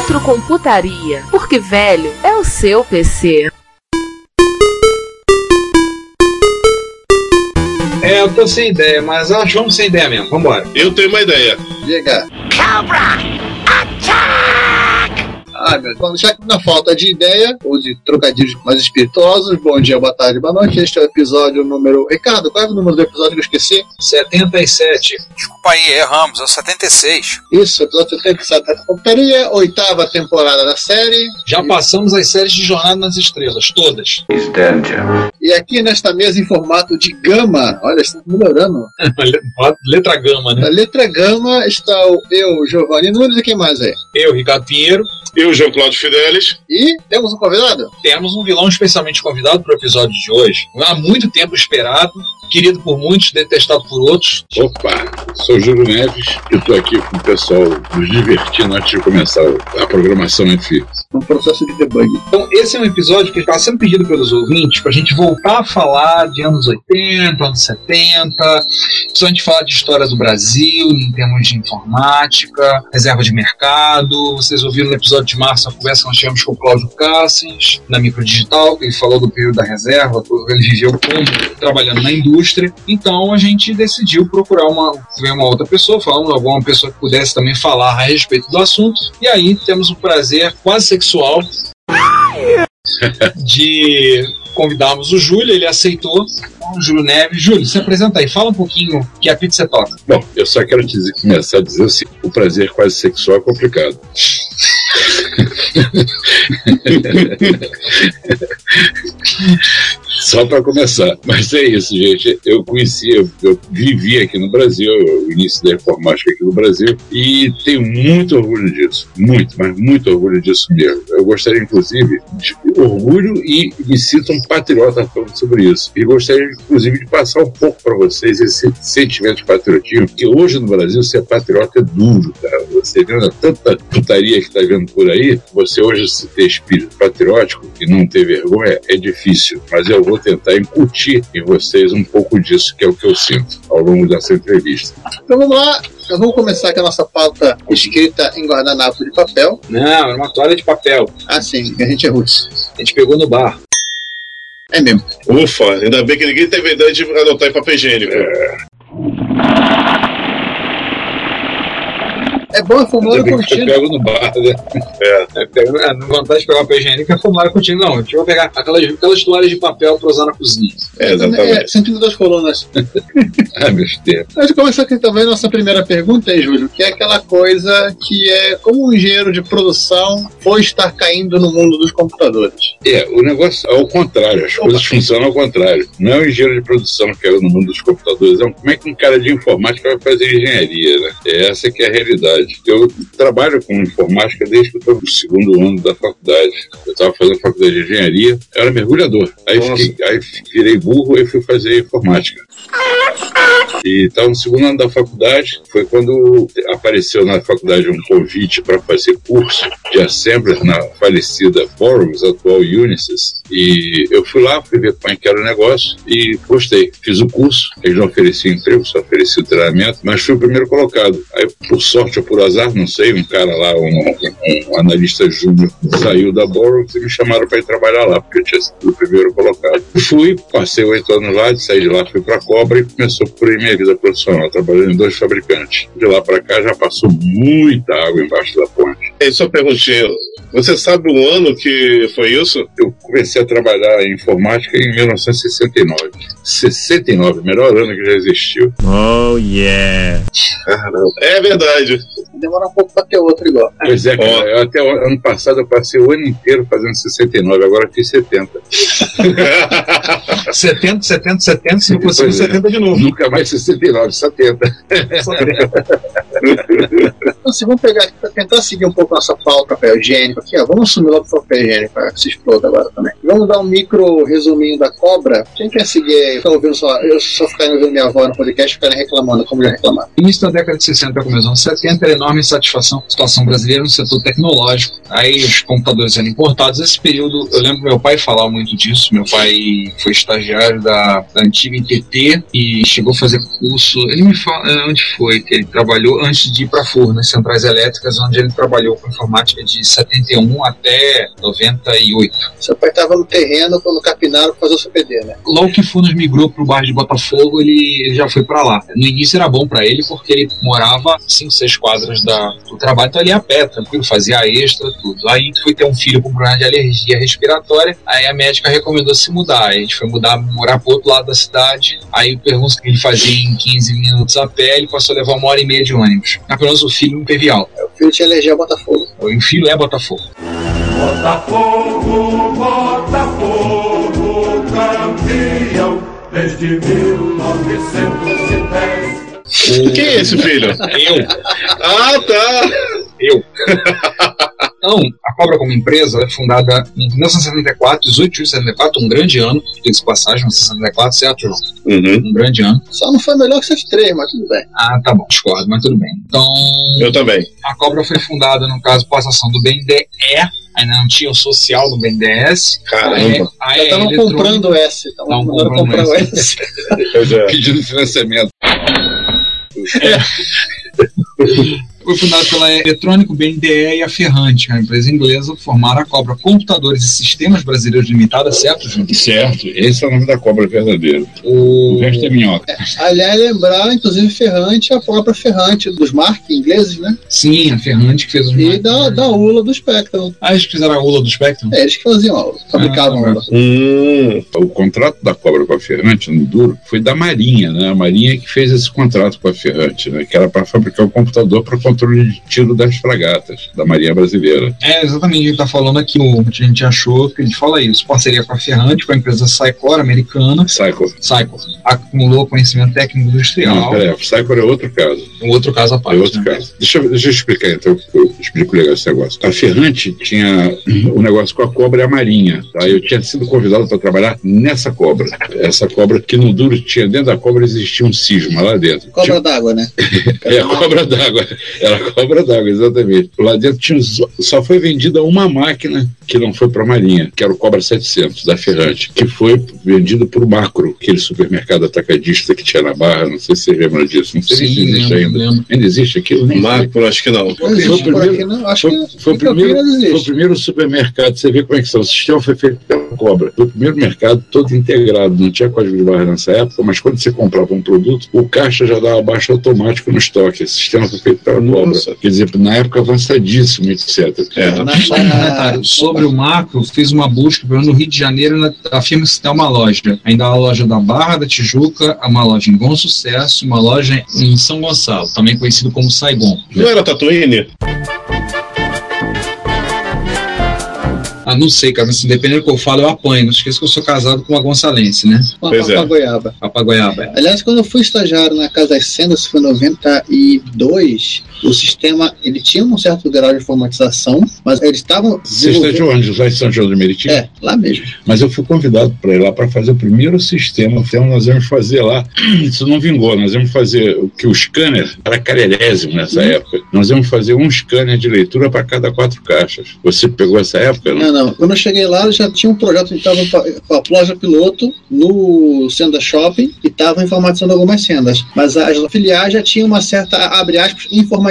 Retrocomputaria, porque velho é o seu PC. É, eu tô sem ideia, mas acho que vamos sem ideia mesmo. Vambora. Eu tenho uma ideia. Diga. Cobra! Ah, meu Deus. Já que na falta de ideia, ou de trocadilhos mais espirituosos, bom dia, boa tarde, boa noite. Este é o episódio número. Ricardo, qual é o número do episódio que eu esqueci? 77. Desculpa aí, erramos, é o 76. Isso, episódio 77 da computaria, oitava temporada da série. Já passamos as séries de Jornada nas Estrelas, todas. E aqui nesta mesa em formato de gama, olha, estamos melhorando. Letra gama, né? Na letra gama está o eu, Giovanni Nunes e quem mais é? Eu, Ricardo Pinheiro. Eu, João Cláudio Fidelis. E temos um convidado? Temos um vilão especialmente convidado para o episódio de hoje. Há muito tempo esperado, querido por muitos, detestado por outros. Opa, sou Júlio Neves e estou aqui com o pessoal nos divertindo antes de começar a programação entre um processo de debug. Então, esse é um episódio que está sendo pedido pelos ouvintes para a gente voltar a falar de anos 80, anos 70, principalmente falar de história do Brasil em termos de informática, reserva de mercado. Vocês ouviram no episódio de março a conversa que nós tivemos com o Cláudio Cassins, na Microdigital, que ele falou do período da reserva, ele viveu como trabalhando na indústria. Então, a gente decidiu procurar uma, ver uma outra pessoa, falando alguma pessoa que pudesse também falar a respeito do assunto. E aí temos o prazer quase sexual de convidarmos o Júlio, ele aceitou. O Júlio Neves. Júlio, se apresenta aí, fala um pouquinho que a pizza toca. Bom, eu só quero dizer, começar a dizer assim: o prazer quase sexual é complicado. Só para começar. Mas é isso, gente. Eu conheci, eu, eu, vivi aqui no Brasil, o início da informática aqui no Brasil, e tenho muito orgulho disso. Muito, mas muito orgulho disso mesmo. Eu gostaria, inclusive, de orgulho e me sinto um patriota falando sobre isso. E gostaria, inclusive, de passar um pouco para vocês esse sentimento de patriotismo, porque hoje no Brasil ser patriota é duro, tá? Você vendo tanta putaria que está vendo por aí, você hoje se ter espírito patriótico e não ter vergonha é difícil. Mas eu vou tentar incutir em vocês um pouco disso, que é o que eu sinto ao longo dessa entrevista. Então vamos lá, nós vamos começar com a nossa pauta escrita em guardanapo de papel. Não, era uma toalha de papel. Ah, sim, a gente é russo. A gente pegou no bar. É mesmo. Ufa, ainda bem que ninguém teve ideia de anotar em papel higiênico. É. É bom a formulário contínuo. Eu pego no bar, né? É. É, é, não vantagem de pegar papel higiênico é formulário contínuo, não. A gente vai pegar aquelas, aquelas toalhas de papel para usar na cozinha. É, exatamente. É, sentido das colunas. ah, meus tempos. A gente começa aqui também nossa primeira pergunta aí, Júlio, que é aquela coisa que é como um engenheiro de produção foi estar caindo no mundo dos computadores. É, o negócio é ao contrário, as coisas funcionam ao contrário. Não é o engenheiro de produção que caiu no mundo dos computadores, é como é que um cara de informática vai fazer engenharia, né? É essa que é a realidade. Eu trabalho com informática desde que eu estou no segundo ano da faculdade. Eu estava fazendo faculdade de engenharia, eu era mergulhador. Aí, fiquei, aí virei burro e fui fazer informática. E estava no segundo ano da faculdade, foi quando apareceu na faculdade um convite para fazer curso de assembler na falecida Boros, atual Unisys. E eu fui lá, fui ver como é era o negócio e gostei. Fiz o curso, eles não ofereciam emprego, só ofereciam treinamento, mas fui o primeiro colocado. Aí, por sorte ou por azar, não sei, um cara lá, um, um analista júnior, saiu da Boros e me chamaram para ir trabalhar lá, porque eu tinha sido o primeiro colocado. Fui, passei oito anos lá, saí de lá, fui para a Cobra e começou por aí minha vida profissional, trabalhando em dois fabricantes. De lá para cá já passou muita água embaixo da ponte. E só perguntinha, você sabe o ano que foi isso? Eu comecei a trabalhar em informática em 1969. 69, melhor ano que já existiu. Oh, yeah! Caramba. É verdade. Demora um pouco pra ter outro igual. Pois é, cara, eu até o ano passado eu passei o ano inteiro fazendo 69, agora eu fiz 70. 70, 70, 70, se não conseguir é. 70 de novo. Nunca mais 69, 70. Então, se vamos pegar aqui pra tentar seguir um pouco nossa pauta papel higiênico aqui, ó. Vamos assumir logo o papel higiênico para que se exploda agora também. Vamos dar um micro resuminho da cobra. Quem quer seguir, ficar ouvindo só, eu só ficar ouvindo minha avó no podcast ficarem reclamando, como já reclamar. Início da década de 60 começo dos anos 70 era enorme insatisfação com a situação brasileira no setor tecnológico. Aí os computadores eram importados. Esse período, eu lembro meu pai falar muito disso. Meu pai foi estagiário da, da antiga ITT e chegou a fazer curso. Ele me fala eh, onde foi que ele trabalhou antes de ir para Furnas, nas centrais elétricas, onde ele trabalhou com informática de 71 até 98. Seu pai estava no terreno quando capinaram pra fazer o CPD, né? Logo que Furnas migrou para o bairro de Botafogo, ele, ele já foi para lá. No início era bom para ele porque ele morava 5, 6 quadras da, do trabalho, então ele ia a pé, tranquilo, fazia extra, tudo. Aí foi ter um filho com problema de alergia respiratória, aí a médica recomendou se mudar. Aí a gente foi mudar, morar para outro lado da cidade. Aí o que ele fazia em 15 minutos a pé, ele passou a levar uma hora e meia de ônibus. Apenas o filho não teve aula. O filho tinha alergia a Botafogo. O filho é Botafogo. Botafogo, Botafogo, campeão desde 1910. Quem é esse filho? Eu. Ah, tá! Eu. Então, a Cobra como empresa é fundada em 1974, 18 de julho de 74, um grande ano, de passagem, 1974, certo, João? Uhum. Um grande ano. Só não foi melhor que esses três, mas tudo bem. Ah, tá bom, discordo, mas tudo bem. Então, Eu também. a Cobra foi fundada, no caso, por ação do BNDE, ainda não tinha o social do BNDES. Caramba. A Já estavam comprando o S, estavam comprando comprar o S. É. Pedindo financiamento. Foi fundada pela Eletrônico, BNDE e a Ferrante, a empresa inglesa, formaram a Cobra Computadores e Sistemas Brasileiros Limitada, certo, Júnior? Certo, esse é o nome da cobra verdadeira. O... O resto é minhoca. Aliás, lembrar, inclusive, Ferrante, a própria Ferrante dos Mark ingleses, né? Sim, a Ferrante que fez os E da, da ULA do Spectrum. Ah, eles fizeram a ULA do Spectrum? É, eles que faziam aula, fabricavam Ah, aula. Hum. O contrato da cobra com a Ferrante, no duro, foi da Marinha, né? A Marinha que fez esse contrato com a Ferrante, né? Que era para fabricar o computador para controle de tiro das fragatas da Marinha Brasileira. É, exatamente, a gente tá falando aqui, o que a gente achou, que a gente fala isso, parceria com a Ferrante, com a empresa Sycor americana, Cycle. Sycor, acumulou conhecimento técnico Não, industrial, peraí, Cycle é outro caso. um outro caso à É parte. outro né? caso. Deixa, eu- deixa eu explicar então, que eu explico legal esse negócio. A Ferrante tinha o negócio com a cobra e a marinha. Tá? Eu tinha sido convidado para trabalhar nessa cobra. Essa cobra que no duro tinha, dentro da cobra existia um cisma lá dentro. Cobra Tinha- d'água, né? é a cobra d'água. Era a cobra d'água, exatamente. Lá dentro tinha, só- foi vendida uma máquina que não foi para a Marinha, que era o Cobra 700 da Ferrante, que foi vendido por Macro, aquele supermercado atacadista que tinha na Barra. Não sei se você lembra disso. Não sei se Sim, existe lembro, ainda. lembro. Ainda existe aquilo? Nem sei. Marco, acho que não. Foi o primeiro- aqui, não. Acho Foi, que foi o em primeiro, Campinas foi o existe. primeiro supermercado. Você vê como é que são. O sistema foi feito pela cobra. Foi o primeiro mercado todo integrado. Não tinha código de barra nessa época, mas quando você comprava um produto, o caixa já dava baixo automático no estoque. Esse sistema foi feito pela. Nossa. Quer dizer, na época avançadíssimo, etc. É. Na- na- sobre o macro, fiz uma busca no Rio de Janeiro, na, a firma tem uma loja. Ainda há a loja da Barra da Tijuca, uma loja em Bom Sucesso, uma loja em São Gonçalo, também conhecido como Saigon. Não era Tatooine? Ah, não sei, cara, mas dependendo do que eu falo, eu apanho. Não esqueça que eu sou casado com uma gonçalense, né? Uma Pois é. papagoiaba. Papagoiaba. é. Aliás, quando eu fui estagiário na Casa das Sendas, foi em 92, o sistema, ele tinha um certo grau de informatização, mas eles estavam Você está de onde? Lá em São João do Meriti? É, lá mesmo. Mas eu fui convidado para ir lá para fazer o primeiro sistema. Então nós íamos fazer lá. Isso não vingou. Nós íamos fazer o que o scanner era carelésimo nessa época. Nós íamos fazer um scanner de leitura para cada quatro caixas. Você pegou essa época? Não? Não, não. Quando eu cheguei lá, já tinha um projeto, gente estava com a loja piloto no Senda Shopping e estava informatizando algumas sendas. Mas as filiais já tinham uma certa, abre aspas, informatização,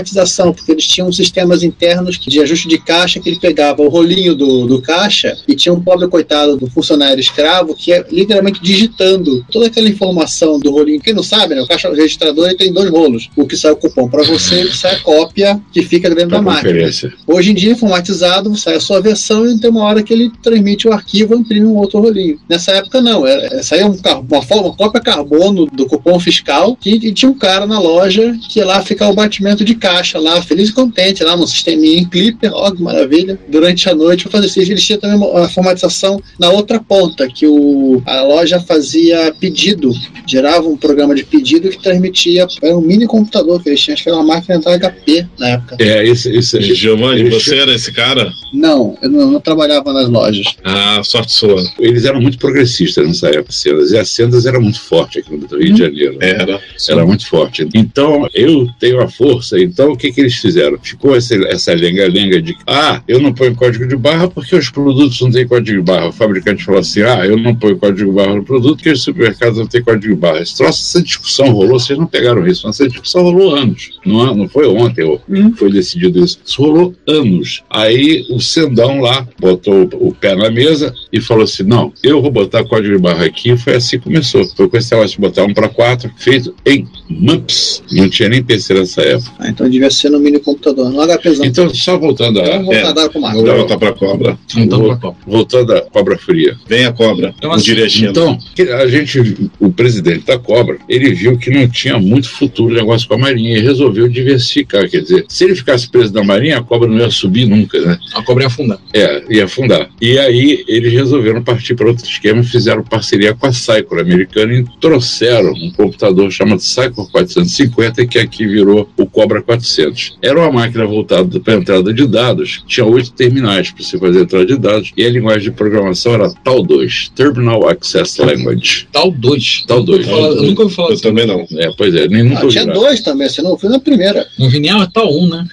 porque eles tinham sistemas internos de ajuste de caixa que ele pegava o rolinho do, do caixa e tinha um pobre coitado do funcionário escravo que é literalmente digitando toda aquela informação do rolinho. Quem não sabe, né? O caixa registrador ele tem dois rolos. O que sai o cupom para você e o que sai a cópia que fica dentro Para da máquina. Hoje em dia, informatizado, sai a sua versão e tem uma hora que ele transmite o arquivo e imprime um outro rolinho. Nessa época, não. Era, saía um, uma, uma cópia carbono do cupom fiscal e, e tinha um cara na loja que lá ficar o batimento de caixa lá, feliz e contente, lá no sisteminha em Clipper, ó, que maravilha, durante a noite para fazer isso. Eles tinham também uma, formatização na outra ponta, que o, a loja fazia pedido, gerava um programa de pedido que transmitia, era um mini computador que eles tinham, acho que era uma máquina entrada HP na época. É, esse, esse Giovanni, você era esse cara? Não, eu não, não trabalhava nas lojas. Ah, sorte sua. eles eram muito progressistas nessa época, Sendas, e a Sendas era muito forte aqui no Rio de Janeiro. Era. Era muito forte. Então, eu tenho a força. Então, o que, que eles fizeram? Ficou essa, lenga-lenga de ah, eu não ponho código de barra porque os produtos não têm código de barra. O fabricante falou assim: ah, eu não ponho código de barra no produto porque os supermercados não têm código de barra. Esse troço, essa discussão rolou, vocês não pegaram isso, mas essa discussão rolou anos. Não, não foi ontem ou foi decidido isso. Isso rolou anos. Aí o Sendão lá botou o pé na mesa e falou assim: não, eu vou botar código de barra aqui. Foi assim que começou. Foi com esse negócio de botar um para quatro, feito em MUPS. Não tinha nem PC nessa época. Ah, então devia ser no mini computador, no HPzão. Então, só voltando a. Vamos voltar é. pro Marco. Vamos voltar pra cobra. Então. Voltando à cobra fria. Vem a cobra. Então, assim. Então, a gente, o presidente da Cobra, ele viu que não tinha muito futuro o negócio com a Marinha e resolveu diversificar. Quer dizer, se ele ficasse preso da Marinha, a Cobra não ia subir nunca, né? A cobra ia afundar. É, ia afundar. E aí eles resolveram partir para outro esquema e fizeram parceria com a Cycor americana e trouxeram um computador chamado Cycor 450 que aqui virou o Cobra 400. Era uma máquina voltada para entrada de dados, tinha oito terminais para você fazer entrada de dados e a linguagem de programação era TAL2, Terminal Access Language. Tal 2. Tal dois. Eu nunca ouvi falar Eu também não. É, pois é, nem nunca Ah, tinha dois também, você não foi na primeira. No Vinial é tal 1, né?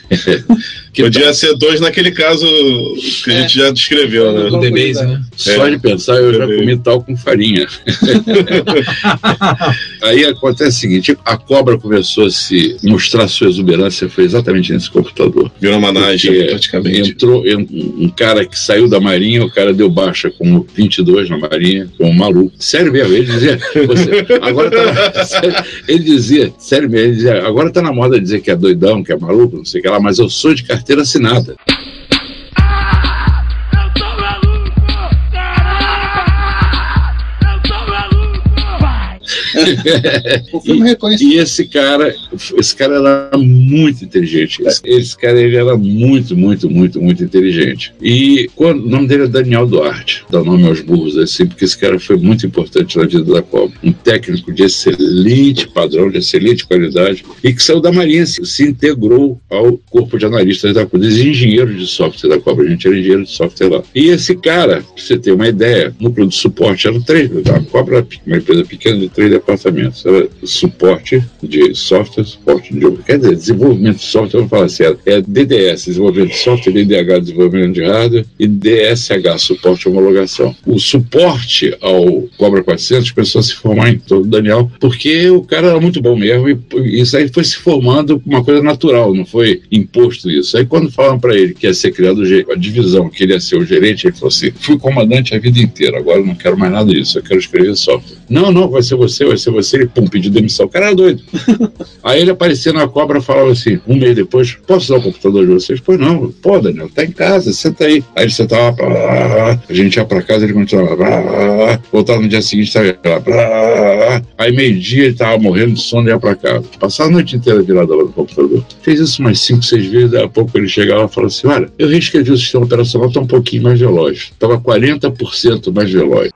Que Podia ser dois naquele caso que a É. gente já descreveu, né? Do DBase, né? Só É. de pensar, eu já comi tal com farinha. Aí acontece o seguinte: a cobra começou a se mostrar sua exuberância, foi exatamente nesse computador. Virou uma naja, Porque praticamente. Entrou en- um cara que saiu da Marinha, o cara deu baixa como 22 na Marinha, como um maluco. Sério mesmo, ele dizia. você- agora tá, sério, ele dizia, sério mesmo, ele dizia, agora tá na moda dizer que é doidão, que é maluco, não sei o que lá, mas eu sou de carteira assinada. O filme. E esse cara, esse cara era muito inteligente. Esse, esse cara ele era muito, muito, muito, muito inteligente. E quando, o nome dele é Daniel Duarte, dá nome aos burros assim, porque esse cara foi muito importante na vida da Cobra. Um técnico de excelente padrão, de excelente qualidade, e que saiu da Marinha, se, se integrou ao corpo de analistas da Cobra, dos engenheiros de software da Cobra. A gente era engenheiro de software lá. E esse cara, pra você ter uma ideia, núcleo de suporte eram três. A Cobra era uma empresa pequena de três departamentos. Era suporte de software, suporte de quer dizer, desenvolvimento de software, vamos falar assim, é DDS, desenvolvimento de software, DDH, desenvolvimento de hardware, e DSH, suporte e homologação. O suporte ao Cobra 400 começou a se formar em torno do Daniel, porque o cara era muito bom mesmo, e isso aí foi se formando uma coisa natural, não foi imposto isso. Aí quando falaram para ele que ia ser criado o a divisão, que ele ia ser o gerente, ele falou assim: fui comandante a vida inteira, agora não quero mais nada disso, eu quero escrever software. Não, não, vai ser você, vai ser você. Ele, pum, pediu demissão. O cara era doido. Aí ele aparecia na cobra e falava assim, um mês depois, posso usar o computador de vocês? Pois não, pô, Daniel, tá em casa, senta aí. Aí ele sentava, blá, a gente ia pra casa, ele continuava, blá, voltava no dia seguinte, tava lá, blá, aí meio-dia ele tava morrendo de sono e ia pra casa. Passava a noite inteira virado lá no computador. Fez isso umas 5, 6 vezes, daí a pouco ele chegava e falava assim, olha, eu reescrevi o sistema operacional, tá um pouquinho mais veloz. Tava 40% mais veloz.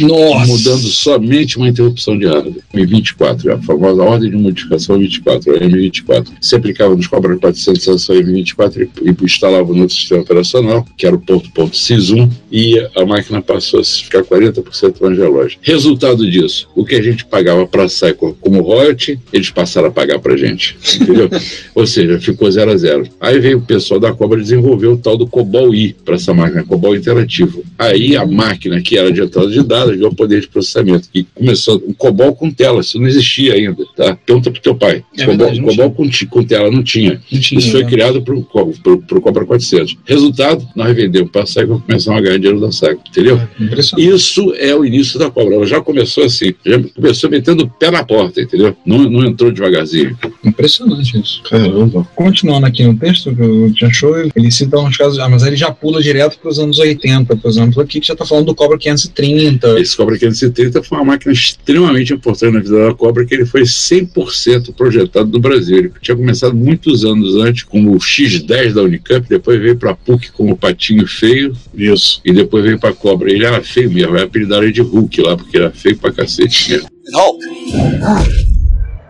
Nossa! mudando somente uma interrupção de hardware. M24, a famosa ordem de modificação 24, a M24. Se aplicava nos Cobra 400 essa M24 e, instalava no sistema operacional, que era o ponto ponto SIS1, e a máquina passou a ficar 40% mais veloz. Resultado disso, o que a gente pagava para a Cycle como royalty, eles passaram a pagar para a gente. Entendeu? Ou seja, ficou 0 a 0. Aí veio o pessoal da Cobra desenvolver o tal do COBOL I para essa máquina, COBOL interativo. Aí a máquina que era de entrada de dados limitadas do poder de processamento. E começou o COBOL com tela, isso não existia ainda, tá? Pergunta pro teu pai. É COBOL, verdade, COBOL com, com tela não tinha. Não tinha, isso foi né? criado pro, pro, pro Cobra 400. Resultado, nós vendemos para a SAG e começamos a ganhar dinheiro da SAG, entendeu? Impressionante. Isso é o início da cobra. Ela já começou assim, já começou metendo o pé na porta, entendeu? Não, não entrou devagarzinho. Impressionante isso. Caramba. Continuando aqui no texto que o Tia achou, ele cita uns casos, ah, mas ele já pula direto para os anos 80, por exemplo, aqui que já está falando do Cobra 530. Esse Cobra 530 foi uma máquina extremamente importante na vida da Cobra, que ele foi 100% projetado no Brasil. Ele tinha começado muitos anos antes como o X10 da Unicamp, depois veio para a PUC como Patinho Feio, Isso. e depois veio para a Cobra. Ele era feio mesmo, apelidaram ele de Hulk lá, porque era feio pra cacete mesmo. Hulk.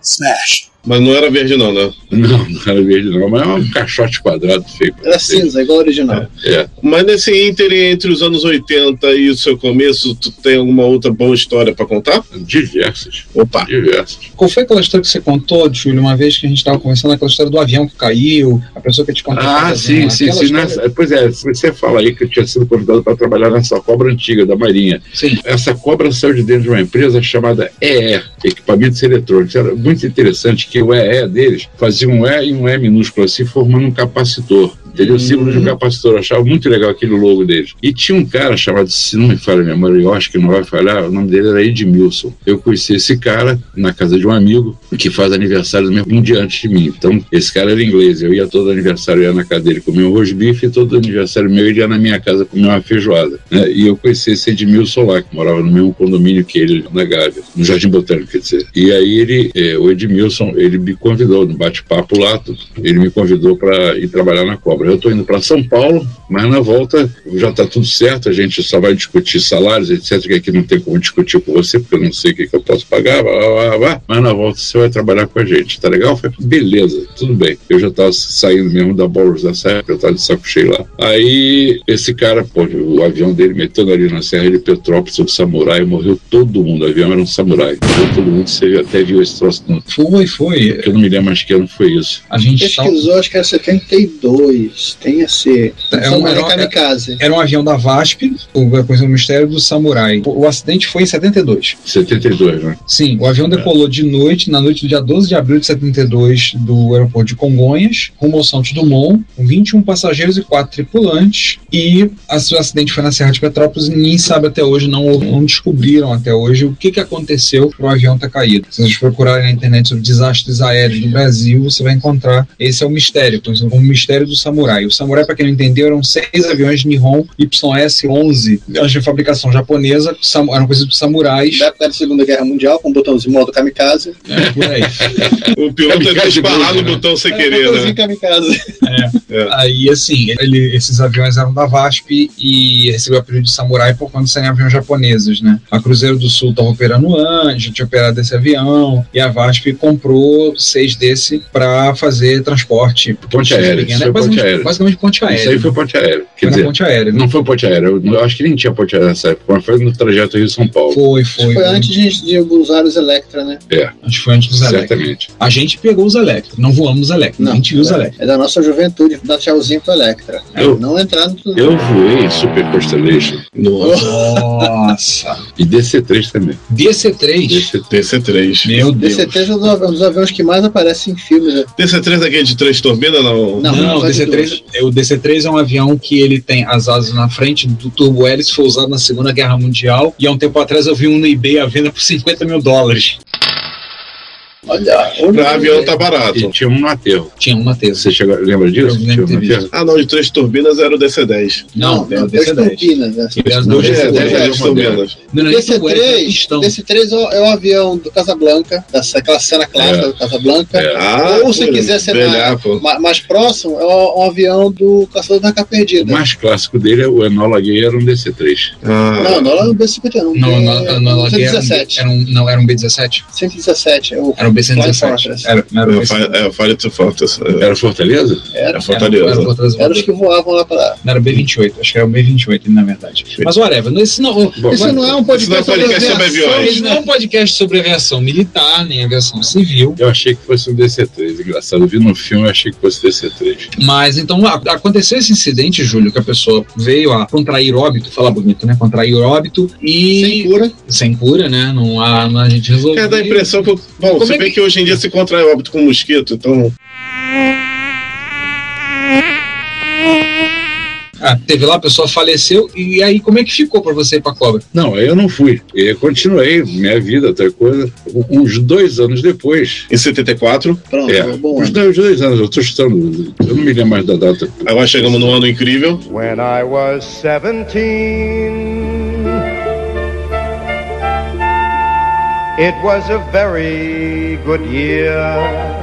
Smash. Mas não era verde, não, né? Não, não era verde não, mas é um caixote quadrado feio. Era cinza, igual original. É. Mas nesse ínterim entre os anos 80 e o seu começo, tu tem alguma outra boa história pra contar? Diversas. Opa! Diversas. Qual foi aquela história que você contou, Júlio, uma vez que a gente estava conversando, aquela história do avião que caiu, a pessoa que te contou. Ah, sim, sim, sim. história- Nessa, pois é, você fala aí que eu tinha sido convidado para trabalhar nessa cobra antiga da Marinha. Sim. Essa cobra saiu de dentro de uma empresa chamada EE, Equipamentos Eletrônicos. Era muito interessante que o EE deles fazia um E e um E minúsculo assim, formando um capacitor. Entendeu? Símbolo de um capacitor. Achava muito legal aquele logo deles. E tinha um cara chamado, se não me falha a memória, eu acho que não vai falhar, o nome dele era Edmilson. Eu conheci esse cara na casa de um amigo que faz aniversário do um dia antes de mim. Então, esse cara era inglês. Eu ia todo aniversário, ia na casa dele comer um beef e todo aniversário meu ele ia na minha casa comer uma feijoada. né? E eu conheci esse Edmilson lá, que morava no mesmo condomínio que ele, na Gávea, no Jardim Botânico, quer dizer. E aí ele, eh, o Edmilson, ele me convidou no bate-papo lá, ele me convidou para ir trabalhar na Cobra. Eu estou indo para São Paulo, mas na volta já está tudo certo, a gente só vai discutir salários, etc, que aqui não tem como discutir com você, porque eu não sei o que, que eu posso pagar, blá, blá, blá, blá. mas na volta você vai trabalhar com a gente, tá legal? Falei, beleza, tudo bem. Eu já estava saindo mesmo da Boros dessa época, eu estava de saco cheio lá. Aí esse cara, pô, o avião dele metendo ali na Serra de Petrópolis, o samurai, morreu todo mundo, o avião era um samurai, morreu todo mundo, você até viu esse troço, Foi, foi. eu não me lembro mais que ano foi isso. A gente Pesquisou, acho que era 72. Tem a ser. É Só um- era é um- kamikaze. Era um avião da VASP, o conhecido mistério do Samurai. O, o acidente foi em 72. 72, né? Sim, o avião decolou de noite, na noite do dia 12 de abril de 72, do aeroporto de Congonhas, rumo ao Santos Dumont, com 21 passageiros e 4 tripulantes. E a- o acidente foi na Serra de Petrópolis e ninguém sabe até hoje, não, não descobriram até hoje o que, que aconteceu para o avião ter caído. Se vocês procurarem na internet sobre desastres aéreos do Brasil, você vai encontrar. Esse é o mistério, conhecido como o mistério do Samurai. O Samurai, para quem não entendeu, eram seis aviões Nihon YS-11, de fabricação japonesa, sam- eram conhecidos samurais. Da época da Segunda Guerra Mundial, com o botãozinho modo kamikaze. É, por aí. O piloto é Kamikaze disparar no né? botão sem É, querer, botãozinho né? kamikaze. Aí, assim, ele- esses aviões eram da VASP e recebeu o apelido de Samurai por conta de serem aviões japoneses, né? A Cruzeiro do Sul estava operando antes, tinha operado esse avião, e a VASP comprou seis desse para fazer transporte. Ponte aérea, né? ponte aérea. basicamente ponte Isso aérea. aí foi ponte aérea. Quer Foi na dizer, ponte aérea. né? não foi ponte aérea. Eu, eu acho que nem tinha ponte aérea nessa época, mas foi no trajeto Rio-São Paulo. Foi, foi. Foi antes de, de usar os Electra, né? Acho que foi antes dos Electra. Certamente. A gente pegou os Electra, não voamos os Electra, a gente viu os Electra. É da nossa juventude, dar tchauzinho pro Electra. Eu- Não entrar no. Eu voei em Super Constellation Nossa. Nossa. e DC-3 também. DC-3. DC-3. DC-3. Meu Deus. DC-3 é um dos avi- dos aviões que mais aparecem em filmes. né? DC-3 é aquele de três turbinas, não? Não, Não, só de DC-3, é- o DC-3 é um avião que ele tem as asas na frente do turbo hélice, foi usado na Segunda Guerra Mundial, e há um tempo atrás eu vi um no eBay à venda por 50 mil dólares. Olha, Pra avião tá E barato. tinha um no aterro. Tinha uma terça. Você chegou, lembra disso? Tinha um no aterro? Ah, não, de três turbinas era o DC-10. Não, é o dois DC-10. turbinas, né? E as Não, duas é, DC-10. é, três turbinas. Não, não, isso não é, é DC-3. DC-3 é o- o avião do Casablanca, dessa, aquela cena clássica É. do Casablanca. É. Ah, Ou se quiser ser. Ma- mais próximo, é o, um avião do Caçador da Arca O Perdida. mais clássico dele, o Enola Gay, era um DC-3. Ah, Não, não era o B-51. Não, não, não, não, era um- 117. era um, não, era um B-17? 117. É o Era o o B117. Fortress. Era, era o É, B117. Fire- É, Fire to Fortress. É, Era Fortaleza? Era, é Fortaleza. Era, era, Fortaleza era os que voavam lá pra. Não era o B28, acho que era o B28, na verdade. Mas whatever, esse não, Bom, Esse não é um Esse não é podcast sobre podcast sobre aviação. aviões. esse não é um podcast sobre aviação militar, nem aviação civil. Eu achei que fosse um DC-3. Engraçado, eu vi no filme, eu achei que fosse DC-3. Mas então aconteceu esse incidente, Júlio, que a pessoa veio a contrair óbito, falar bonito, né? Contrair óbito e. Sem cura. Sem cura, né? Não há, não- a gente resolveu. É, dá a impressão que. eu- Bom, Como você é vê que- hoje em dia se contrai óbito com mosquito, então. Ah, teve lá, a pessoa faleceu, e aí como é que ficou pra você ir pra cobra? Não, aí eu não fui. Eu continuei minha vida, outra coisa. Uns dois anos depois. Em 74, Pronto, É, bom. uns dois, dois anos, eu estou chutando. Eu não me lembro mais da data. agora chegamos num ano incrível. When I was 17, it was a very good year.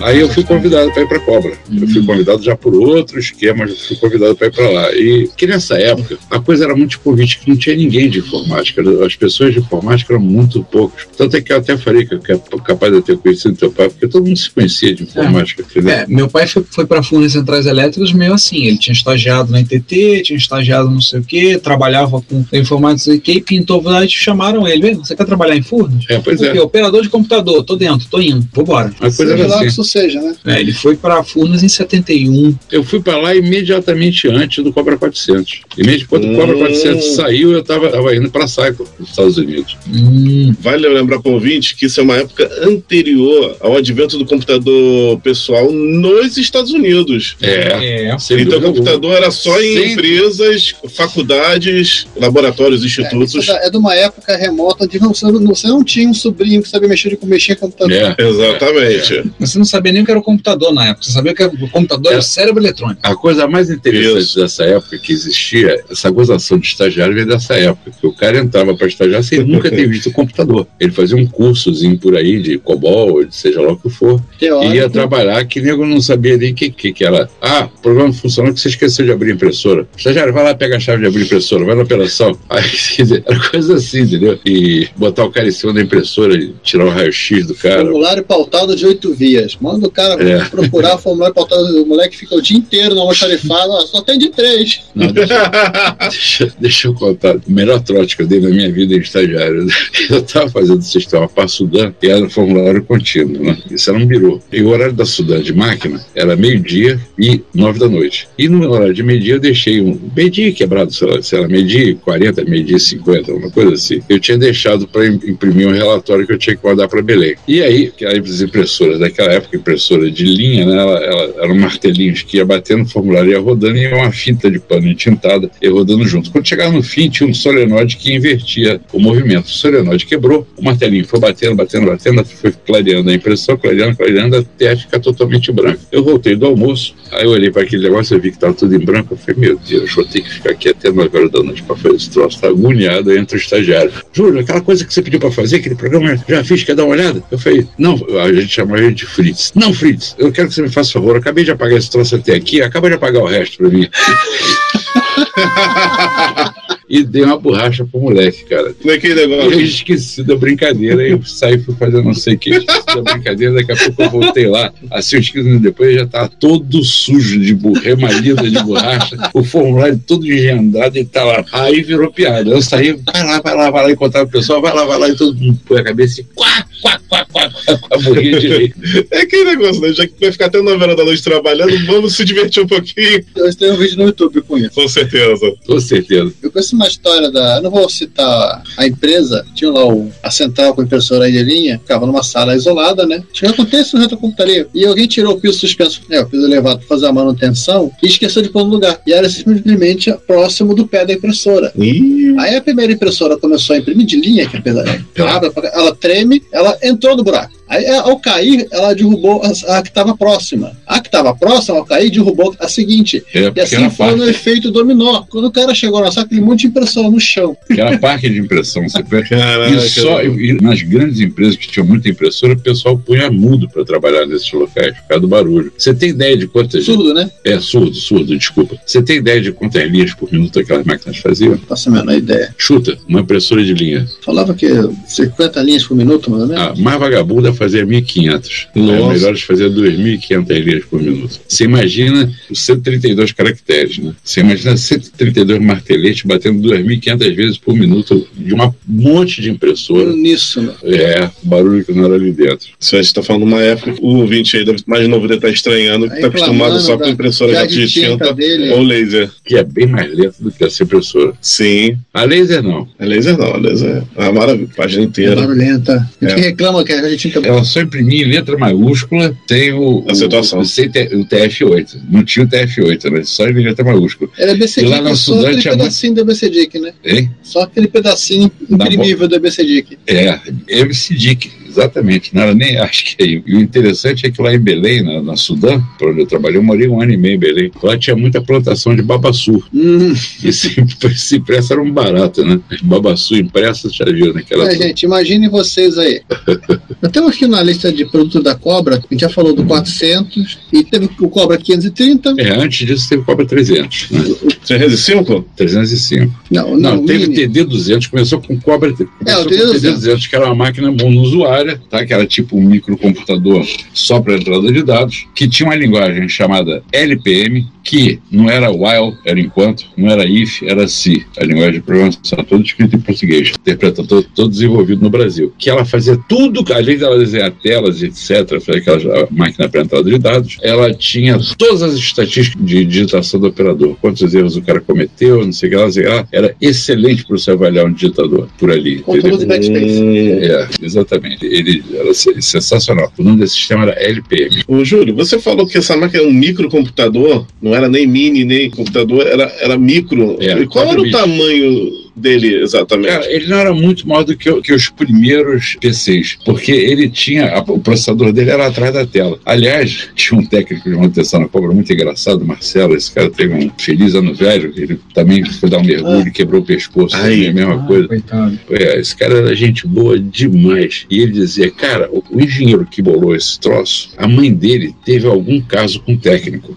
Aí eu fui convidado para ir para Cobra. Eu fui convidado já por outro esquema, eu fui convidado para ir para lá. E que nessa época a coisa era muito que não tinha ninguém de informática. As pessoas de informática eram muito poucas. Tanto é que eu até falei que eu é capaz de ter conhecido teu pai, porque todo mundo se conhecia de informática, entendeu? É, meu pai foi, foi para Furnas Centrais Elétricas meio assim. Ele tinha estagiado na ITT, tinha estagiado não sei o quê, trabalhava com informática, e pintou lá e chamaram ele. "Vem, Você quer trabalhar em Furnas? É, pois O é. Operador de computador, tô dentro, tô indo, vambora. A coisa Seja era assim. Isso seja, né? É, ele foi para Furnas em 71. Eu fui para lá imediatamente antes do Cobra 400. Imediatamente quando o Hum. Cobra 400 saiu, eu estava tava indo para Cycle, nos Estados Unidos. Hum, Vale lembrar para o ouvinte que isso é uma época anterior ao advento do computador pessoal nos Estados Unidos. É. é. Então, o computador era só em Sem- empresas, faculdades, laboratórios, É, institutos. isso é de uma época remota onde não, você não- você não tinha um sobrinho que sabia mexer de mexer em computador. É. Exatamente. Você não sabia nem o que era o computador na época. Você sabia que o computador era o cérebro eletrônico. A coisa mais interessante Isso. dessa época que existia, essa gozação de estagiário veio dessa época, que o cara entrava para estagiar sem nunca ter visto o computador. Ele fazia um cursozinho por aí de COBOL, de seja lá o que for, Teórico. e ia trabalhar que nego não sabia nem o que, que, que era. Ah, o programa funcionou que você esqueceu de abrir a impressora. Estagiário, vai lá pegar a chave de abrir a impressora, vai na operação. Aí, quer dizer, era coisa assim, entendeu? E botar o cara em cima da impressora e tirar o raio-x do cara. Formulário pautado de oito vias. Manda o cara É. procurar o formulário pautado. O moleque fica o dia inteiro no almoxarifado. ó, Só tem de três. Não, deixa, deixa, deixa eu contar. O melhor trote que eu dei na minha vida em estagiário. Eu estava fazendo o sistema para Sudan e era formulário contínuo. Né? Isso era um birô. E o horário da Sudan de máquina era meio-dia e nove da noite. E no horário de meio-dia eu deixei um meio-dia quebrado, sei lá, sei lá meio-dia e 40, meio-dia e 50, uma coisa assim. Eu tinha deixado para imprimir um relatório que eu tinha que mandar para Belém. E aí, que as impressoras daquela época, impressora de linha, né, ela, ela, eram martelinhos que ia batendo no formulário, ia rodando e uma fita de pano entintada ia rodando junto. Quando chegava no fim, tinha um solenoide que invertia o movimento. O solenoide quebrou, o martelinho foi batendo, batendo, batendo, foi clareando a impressão, clareando, clareando, até ficar totalmente branco. Eu voltei do almoço, aí eu olhei para aquele negócio, eu vi que estava tudo em branco, eu falei, meu Deus, vou ter que ficar aqui até 9 horas da noite para fazer esse troço. Tá agoniado, entra o estagiário. Júlio, aquela coisa que você pediu para fazer, aquele programa, já fiz, quer dar uma olhada? Eu falei, não, a gente chama ele de Fritz. Não, Fritz, eu quero que você me faça favor, acabei de apagar esse troço até aqui, acaba de apagar o resto para mim. e dei uma borracha pro moleque, cara. Naquele E eu negócio. esqueci da brincadeira, eu saí fui fazer não sei o que, esqueci da brincadeira, daqui a pouco eu voltei lá, assim, uns 15 minutos depois já tava todo sujo de remalhida de borracha, o formulário todo engendado e tá lá. Aí virou piada. Eu saí, vai lá, vai lá, vai lá, encontrar o pessoal, vai lá, vai lá, e todo mundo põe a cabeça e quá, quá, quá, quá, quá, quá, morria de. É aquele negócio, né? Já que vai ficar até 9 horas da noite trabalhando, vamos se divertir um pouquinho. Eu tenho um vídeo no YouTube com isso. Com certeza. Com certeza. Eu conheço uma história da. Não vou citar a empresa, tinha lá o, a central com impressora aí de linha, ficava numa sala isolada, né? Tinha acontece no retrocomputaria. E alguém tirou o piso suspenso, é, o piso elevado pra fazer a manutenção e esqueceu de pôr no lugar. E era simplesmente próximo do pé da impressora. Ih, Aí a primeira impressora começou a imprimir de linha, que apesar de rápida, ela treme, ela entrou no buraco. Aí, ao cair, ela derrubou a, a que estava próxima. A que estava próxima ao cair derrubou a seguinte. É, E porque assim foi parte, no efeito dominó. Quando o cara chegou na sala, aquele monte de impressão no chão. que era parque de impressão. Você Caraca, e, só, e nas grandes empresas que tinham muita impressora, o pessoal punha mudo para trabalhar nesses locais, por causa do barulho. Você tem ideia de quantas. Surdo, né? É, surdo, surdo, desculpa. Você tem ideia de quantas linhas por minuto aquelas máquinas faziam? Faço a menor ideia. Chuta, uma impressora de linha. Falava que 50 linhas por minuto, mais ou menos. A mais vagabunda fazia 1.500. Nossa. As melhores fazia 2.500 linhas por minuto. Você imagina os 132 caracteres, né? Você imagina 132 marteletes batendo 2.500 vezes por minuto de um monte de impressora. Uníssono. É, barulho que não era ali dentro. Se a gente tá falando de uma época, o ouvinte aí deve- mais novo deve estar estranhando, que Aí tá acostumado só com impressora já de de tinta tinta ou laser. Que é bem mais lento do que essa impressora. Sim. A laser não. A laser não, a laser é uma maravilha, página É inteira. barulhenta. A gente É. reclama que a gente tinha Ela só imprimia em letra maiúscula sem o, A situação. o, o TF8. Não tinha o TF8, né? Só em letra maiúscula. Era BCDIC, lá na só aquele pedacinho do BCDIC, né? Hein? Só aquele pedacinho Tá imprimível do BCDIC. É, MC Dick, exatamente. Não era nem, acho que é. E o interessante é que lá em Belém, na, na Sudã, por onde eu trabalhei, eu morei um ano e meio em Belém. Lá tinha muita plantação de babaçu. Hum. E sempre esse impresso era um barato, né? Babaçu impresso, já viu naquela. É, gente, imagine vocês aí. Nós temos aqui na lista de produtos da Cobra, a gente já falou do 400, e teve o Cobra 530. É, antes disso teve Cobra 300, né? 305? 305. Não, Não, não, teve mini. TD200, começou com Cobra começou É, o com TD200. TD200, que era uma máquina monousuária, tá? que era tipo um microcomputador só para entrada de dados, que tinha uma linguagem chamada LPM, que não era while, era enquanto, não era if, era se. A linguagem de programação toda escrita em português, interpretador todo desenvolvido no Brasil. Que ela fazia tudo, além dela desenhar telas, etc., fazer aquela máquina para entrada de dados, ela tinha todas as estatísticas de digitação do operador. Quantos erros o cara cometeu, não sei o que lá, não sei lá. Era excelente para você avaliar um digitador por ali. Controle de backspace. É, exatamente. Ele era se- sensacional. O nome desse sistema era LPM. Ô, Júlio, você falou que essa máquina é um microcomputador, não era nem mini, nem computador, era, era micro. É, e qual era o bits. tamanho dele exatamente? Cara, ele não era muito maior do que, que os primeiros PCs, porque ele tinha. a- o processador dele era atrás da tela. Aliás, tinha um técnico de manutenção na cobra muito engraçado, Marcelo. Esse cara teve um feliz ano velho, ele também foi dar um mergulho e quebrou o pescoço. Ai. também, a mesma Ah, coisa. coitado. É, esse cara era gente boa demais. E ele dizia, cara, o, o engenheiro que bolou esse troço, a mãe dele teve algum caso com o técnico.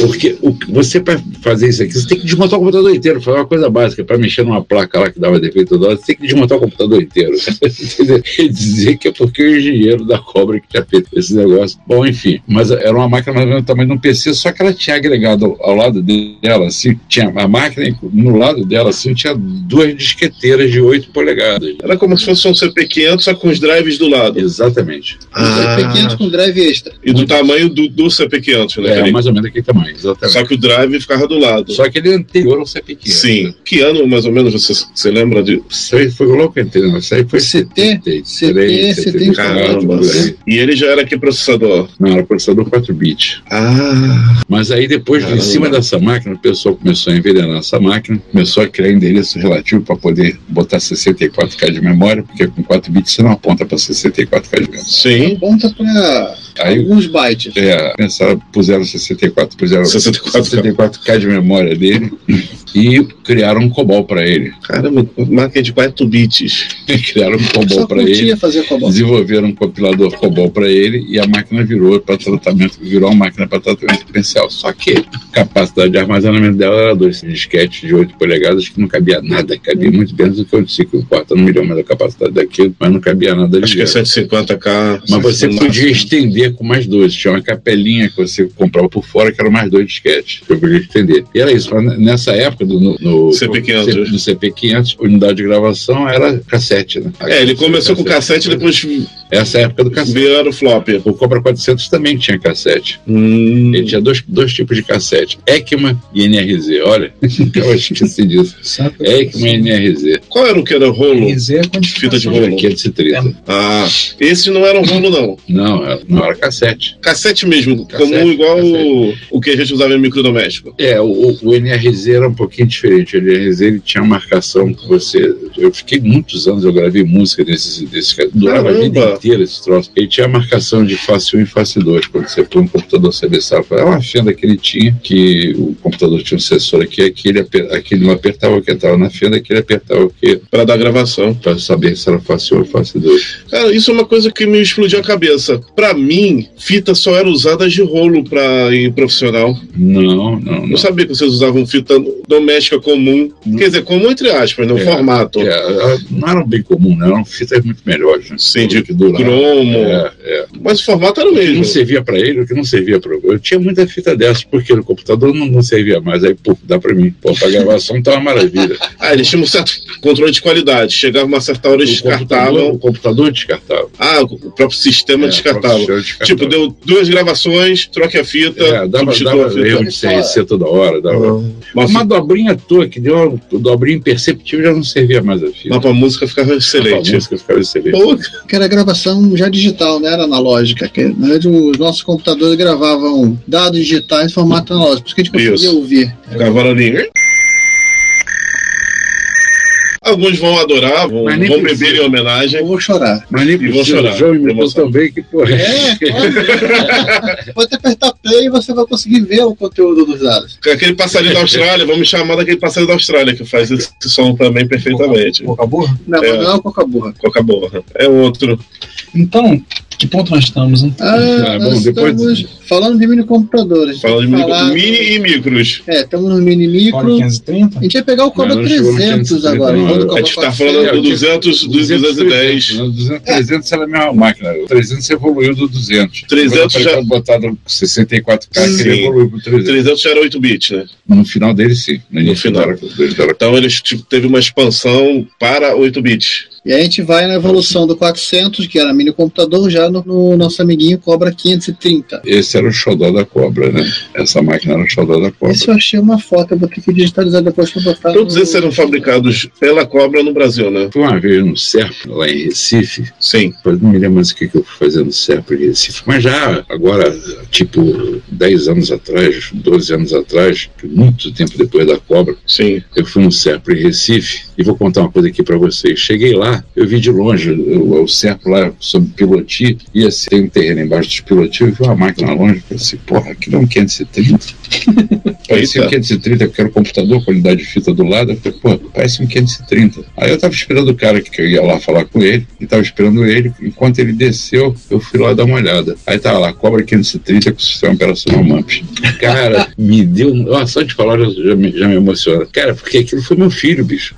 Porque o, você, para fazer isso aqui, você tem que desmontar o computador inteiro. Foi uma coisa básica. Para mexer numa placa lá que dava defeito toda hora, você tem que desmontar o computador inteiro. Dizia que é porque o engenheiro da cobra que tinha feito esse negócio. Bom, enfim. Mas era uma máquina mais ou menos do tamanho de um PC, só que ela tinha agregado ao, ao lado dela, assim, tinha a máquina, no lado dela, assim, tinha duas disqueteiras de 8 polegadas. Era como se fosse um CP500, só com os drives do lado. Exatamente. Ah. P500 com drive extra. E do tamanho do, do CP500, né? É, Felipe? mais ou menos daquele tamanho, exatamente. Só que o drive ficava do lado. Só que ele é anterior ao CP500. Sim. Que ano, mais ou menos, você, você lembra de. Isso aí foi louco, entendeu? Isso aí foi CT, 73, 74, Caramba. por aí. E ele já era que processador? Não, era processador 4 bits. Ah. Mas aí depois, Caramba. em cima dessa máquina, o pessoal começou a envenenar essa máquina, começou a criar endereço relativo para poder botar 64K de memória, porque com 4 bits você não aponta para 64K de memória. Sim. Aponta para Aí alguns bytes. é, pensaram, puseram 64, puseram 64K. 64K de memória dele e criaram um COBOL para ele. Caramba, máquina de 4 bits. criaram um COBOL para ele. fazer cobol. desenvolveram um compilador COBOL para ele e a máquina virou para tratamento, virou uma máquina para tratamento diferencial. Só que a capacidade de armazenamento dela era dois disquetes de 8 polegadas que não cabia nada, cabia muito menos do que eu disse que importa, não me lembro mais da capacidade daquilo, mas não cabia nada de Acho que é zero. 150k. Mas você podia máximo. Estender com mais dois. Tinha uma capelinha que você comprava por fora, que eram mais dois disquetes. que Eu podia estender. E era isso. Mas nessa época, do, no, no CP500. no CP500, unidade de gravação era cassete, né? É, ele começou com cassete e depois Essa é época do cassete. vieram o flop. O Cobra 400 também tinha cassete. Hum. Ele tinha dois, dois tipos de cassete: ECMA e NRZ. Olha, eu esqueci disso. Sabe? ECMA e NRZ. Qual era o que era rolo? RZ é Fita de rolo. 530. Ah, esse não era um rolo, não. Não, era- não era era cassete. Cassete mesmo, Cassete, comum igual cassete. o, o que a gente usava em microdoméstico. É, o, o NRZ era um pouquinho diferente. O NRZ ele tinha uma marcação que você. Eu fiquei muitos anos, eu gravei música desse. desse durava a vida inteira esse troço. Ele tinha a marcação de face 1 e face 2. Quando você põe um computador CBSA, é uma fenda que ele tinha, que o computador tinha um sensor aqui, aqui ele, aper- aqui ele não apertava o que entrava na fenda, aqui ele apertava o que. Para dar gravação. Para saber se era face 1 ou face 2. Cara, isso é uma coisa que me explodiu a cabeça. Pra mim, fita só era usada de rolo pra ir profissional. Não, não, Eu não. sabia que vocês usavam fita doméstica comum. Quer dizer, comum entre aspas, no É, formato. É, ela- não era bem comum, né? Eram fitas muito melhores. Né? Sim, de cromo. É, é. Mas o formato era o O que não mesmo. servia pra ele, o que não servia pra eu. tinha muita fita dessas, porque no computador não, não servia mais. Aí, pô, dá pra mim. Pô, pra gravação tá uma maravilha. Ah, eles tinham um certo controle de qualidade. Chegava uma certa hora, eles computador, descartavam. o computador descartava. Ah, o próprio sistema É, descartava. Tipo, deu duas gravações, troque a fita, É, dava, dava a fita. erro de CRC toda hora. Dava. Mas, Uma dobrinha à toa, que deu uma dobrinha imperceptível, já não servia mais a fita. mas pra música ficava A excelente. música ficava excelente. Pô, Que era gravação já digital, não era analógica. Que, na verdade, os nossos computadores gravavam dados digitais em formato analógico, por isso que a gente conseguia Isso. ouvir. Cavalo ali. Alguns vão adorar, vão, vão precisa. beber em homenagem. Eu vou chorar. Mas nem E vou chorar. o João tão bem que, pô. É, pode. pode apertar play e você vai conseguir ver o conteúdo dos dados. Aquele passarinho da Austrália, vamos chamar daquele passarinho da Austrália, que faz esse som também perfeitamente. Boca burra? Não, É. não é o Coca-Burra. Coca-Bola. É outro. Então, que ponto nós estamos, hein? Ah, Ah, bom, nós depois- estamos falando de mini computadores. Falando de mini, Falar- mini e micros. É, estamos no mini micro. 530? A gente ia pegar o Cobra Não, não chegou no 300 530 agora. não. A gente tá 400. falando do eu tinha- 200, do 210. Não, 200, 300 era a mesma máquina. O 300 evoluiu do 200. 300 já- botaram 64K, que Sim. ele evoluiu pro 300. 300 já era 8 bits, né? No final dele, sim. No, início final. Era- Então eles tipo, teve uma expansão para 8 bits. E a gente vai na evolução do 400, que era mini computador, já no, no nosso amiguinho Cobra 530. Esse era o xodó da cobra, né? Essa máquina era o xodó da cobra. Esse eu achei uma foto, eu vou ter que digitalizar depois pra botar. Todos no- esses eram fabricados pela Cobra no Brasil, né? Fui uma vez no SERP, lá em Recife. Sim. Eu não me lembro mais o que que eu fui fazer no SERP em Recife. Mas já, agora, tipo, 10 anos atrás, 12 anos atrás, muito tempo depois da cobra, Sim. eu fui no SERP em Recife e vou contar uma coisa aqui pra vocês. Cheguei lá, eu vi de longe o, o SERP lá sob pilotia, ia ser um terreno embaixo dos pilotios, eu vi uma máquina longe, falei assim, porra, aquilo é um 530. Parecia um Eita. 530, porque era o computador, qualidade de fita do lado, eu falei, pô, parece um 530. Aí eu tava esperando o cara que eu ia lá falar com ele, e tava esperando ele, enquanto ele desceu, eu fui lá dar uma olhada. Aí tava lá, cobra 530 com sistema operacional MAMPS. Cara, me deu, ó, só de falar já, já me, já me emociona. Cara, porque aquilo foi meu filho, bicho.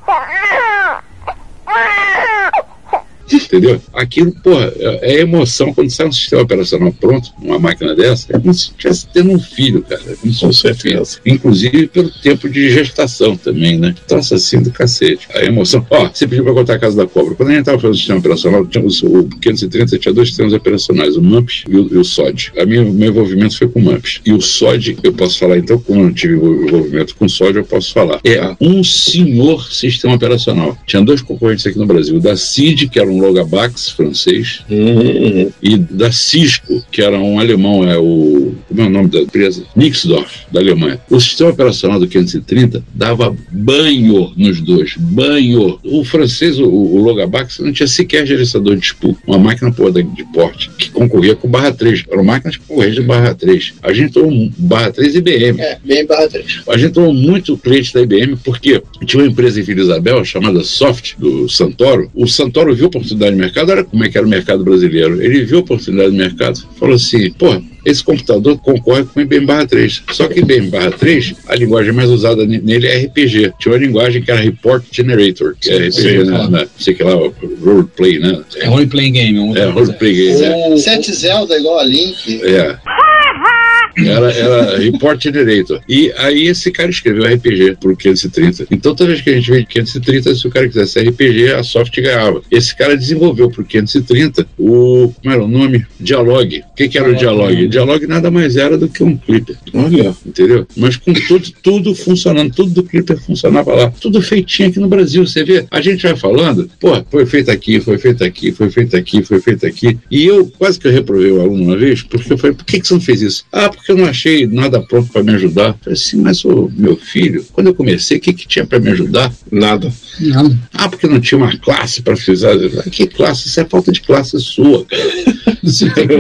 Entendeu? Aquilo, porra, é é emoção quando sai um sistema operacional pronto, uma máquina dessa, é como se estivesse tendo um filho, cara. É como se fosse um filho. Inclusive pelo tempo de gestação também, né? Troço assim do cacete. A emoção. Ó, você pediu pra contar a casa da cobra. Quando a gente tava fazendo o sistema operacional, tinha o, o 530 tinha dois sistemas operacionais, o MAMPS e o, e o SOD. A minha, meu envolvimento foi com o MAMPS. E o SOD, eu posso falar, então, como eu não tive envolvimento com o SOD, eu posso falar. É um senhor sistema operacional. Tinha dois concorrentes aqui no Brasil, o da CID, que era um Logabax francês, Uhum, e da Cisco, que era um alemão, é o. Como é o nome da empresa? Nixdorf, da Alemanha. O sistema operacional do 530 dava banho nos dois. Banho. O francês, o, o Logabax, não tinha sequer gerenciador de spool. Uma máquina de porte, que concorria com barra 3. Eram máquinas que concorriam de barra 3. A gente tomou barra 3 e IBM. É, bem barra 3. A gente tomou muito cliente da IBM porque tinha uma empresa em Vila Isabel chamada Soft, do Santoro. O Santoro viu oportunidade de mercado, olha como é que era o mercado brasileiro. Ele viu oportunidade de mercado, falou assim: pô, esse computador concorre com o IBM barra 3. Só que IBM barra 3, a linguagem mais usada ne- nele é RPG. Tinha uma linguagem que era Report Generator, que é RPG, sim, né? claro. Na- Não sei que lá, roleplay, né? É roleplay game. É, É, roleplay game. né? Sete Zelda igual a Link. É. Era, era Generator. E aí esse cara escreveu RPG pro 530. Então toda vez que a gente vê 530, se o cara quisesse RPG, a soft ganhava. Esse cara desenvolveu pro 530 o. Como era o nome? Dialogue. O que, que era o Dialogue? Dialogue nada mais era do que um Clipper. Olha. Entendeu? Mas com tudo, tudo funcionando, tudo do Clipper funcionava lá. Tudo feitinho aqui no Brasil. Você vê, a gente vai falando, pô, foi feito aqui, foi feito aqui, foi feito aqui, foi feito aqui. E eu quase que eu reprovei o aluno uma vez, porque eu falei, por que, que você não fez isso? Ah, porque eu não achei nada pronto para me ajudar. Eu falei assim, mas o meu filho, quando eu comecei, o que, que tinha para me ajudar? Nada. Nada. Ah, porque não tinha uma classe para fazer. Que classe? Isso é falta de classe sua, cara. Você tem, que,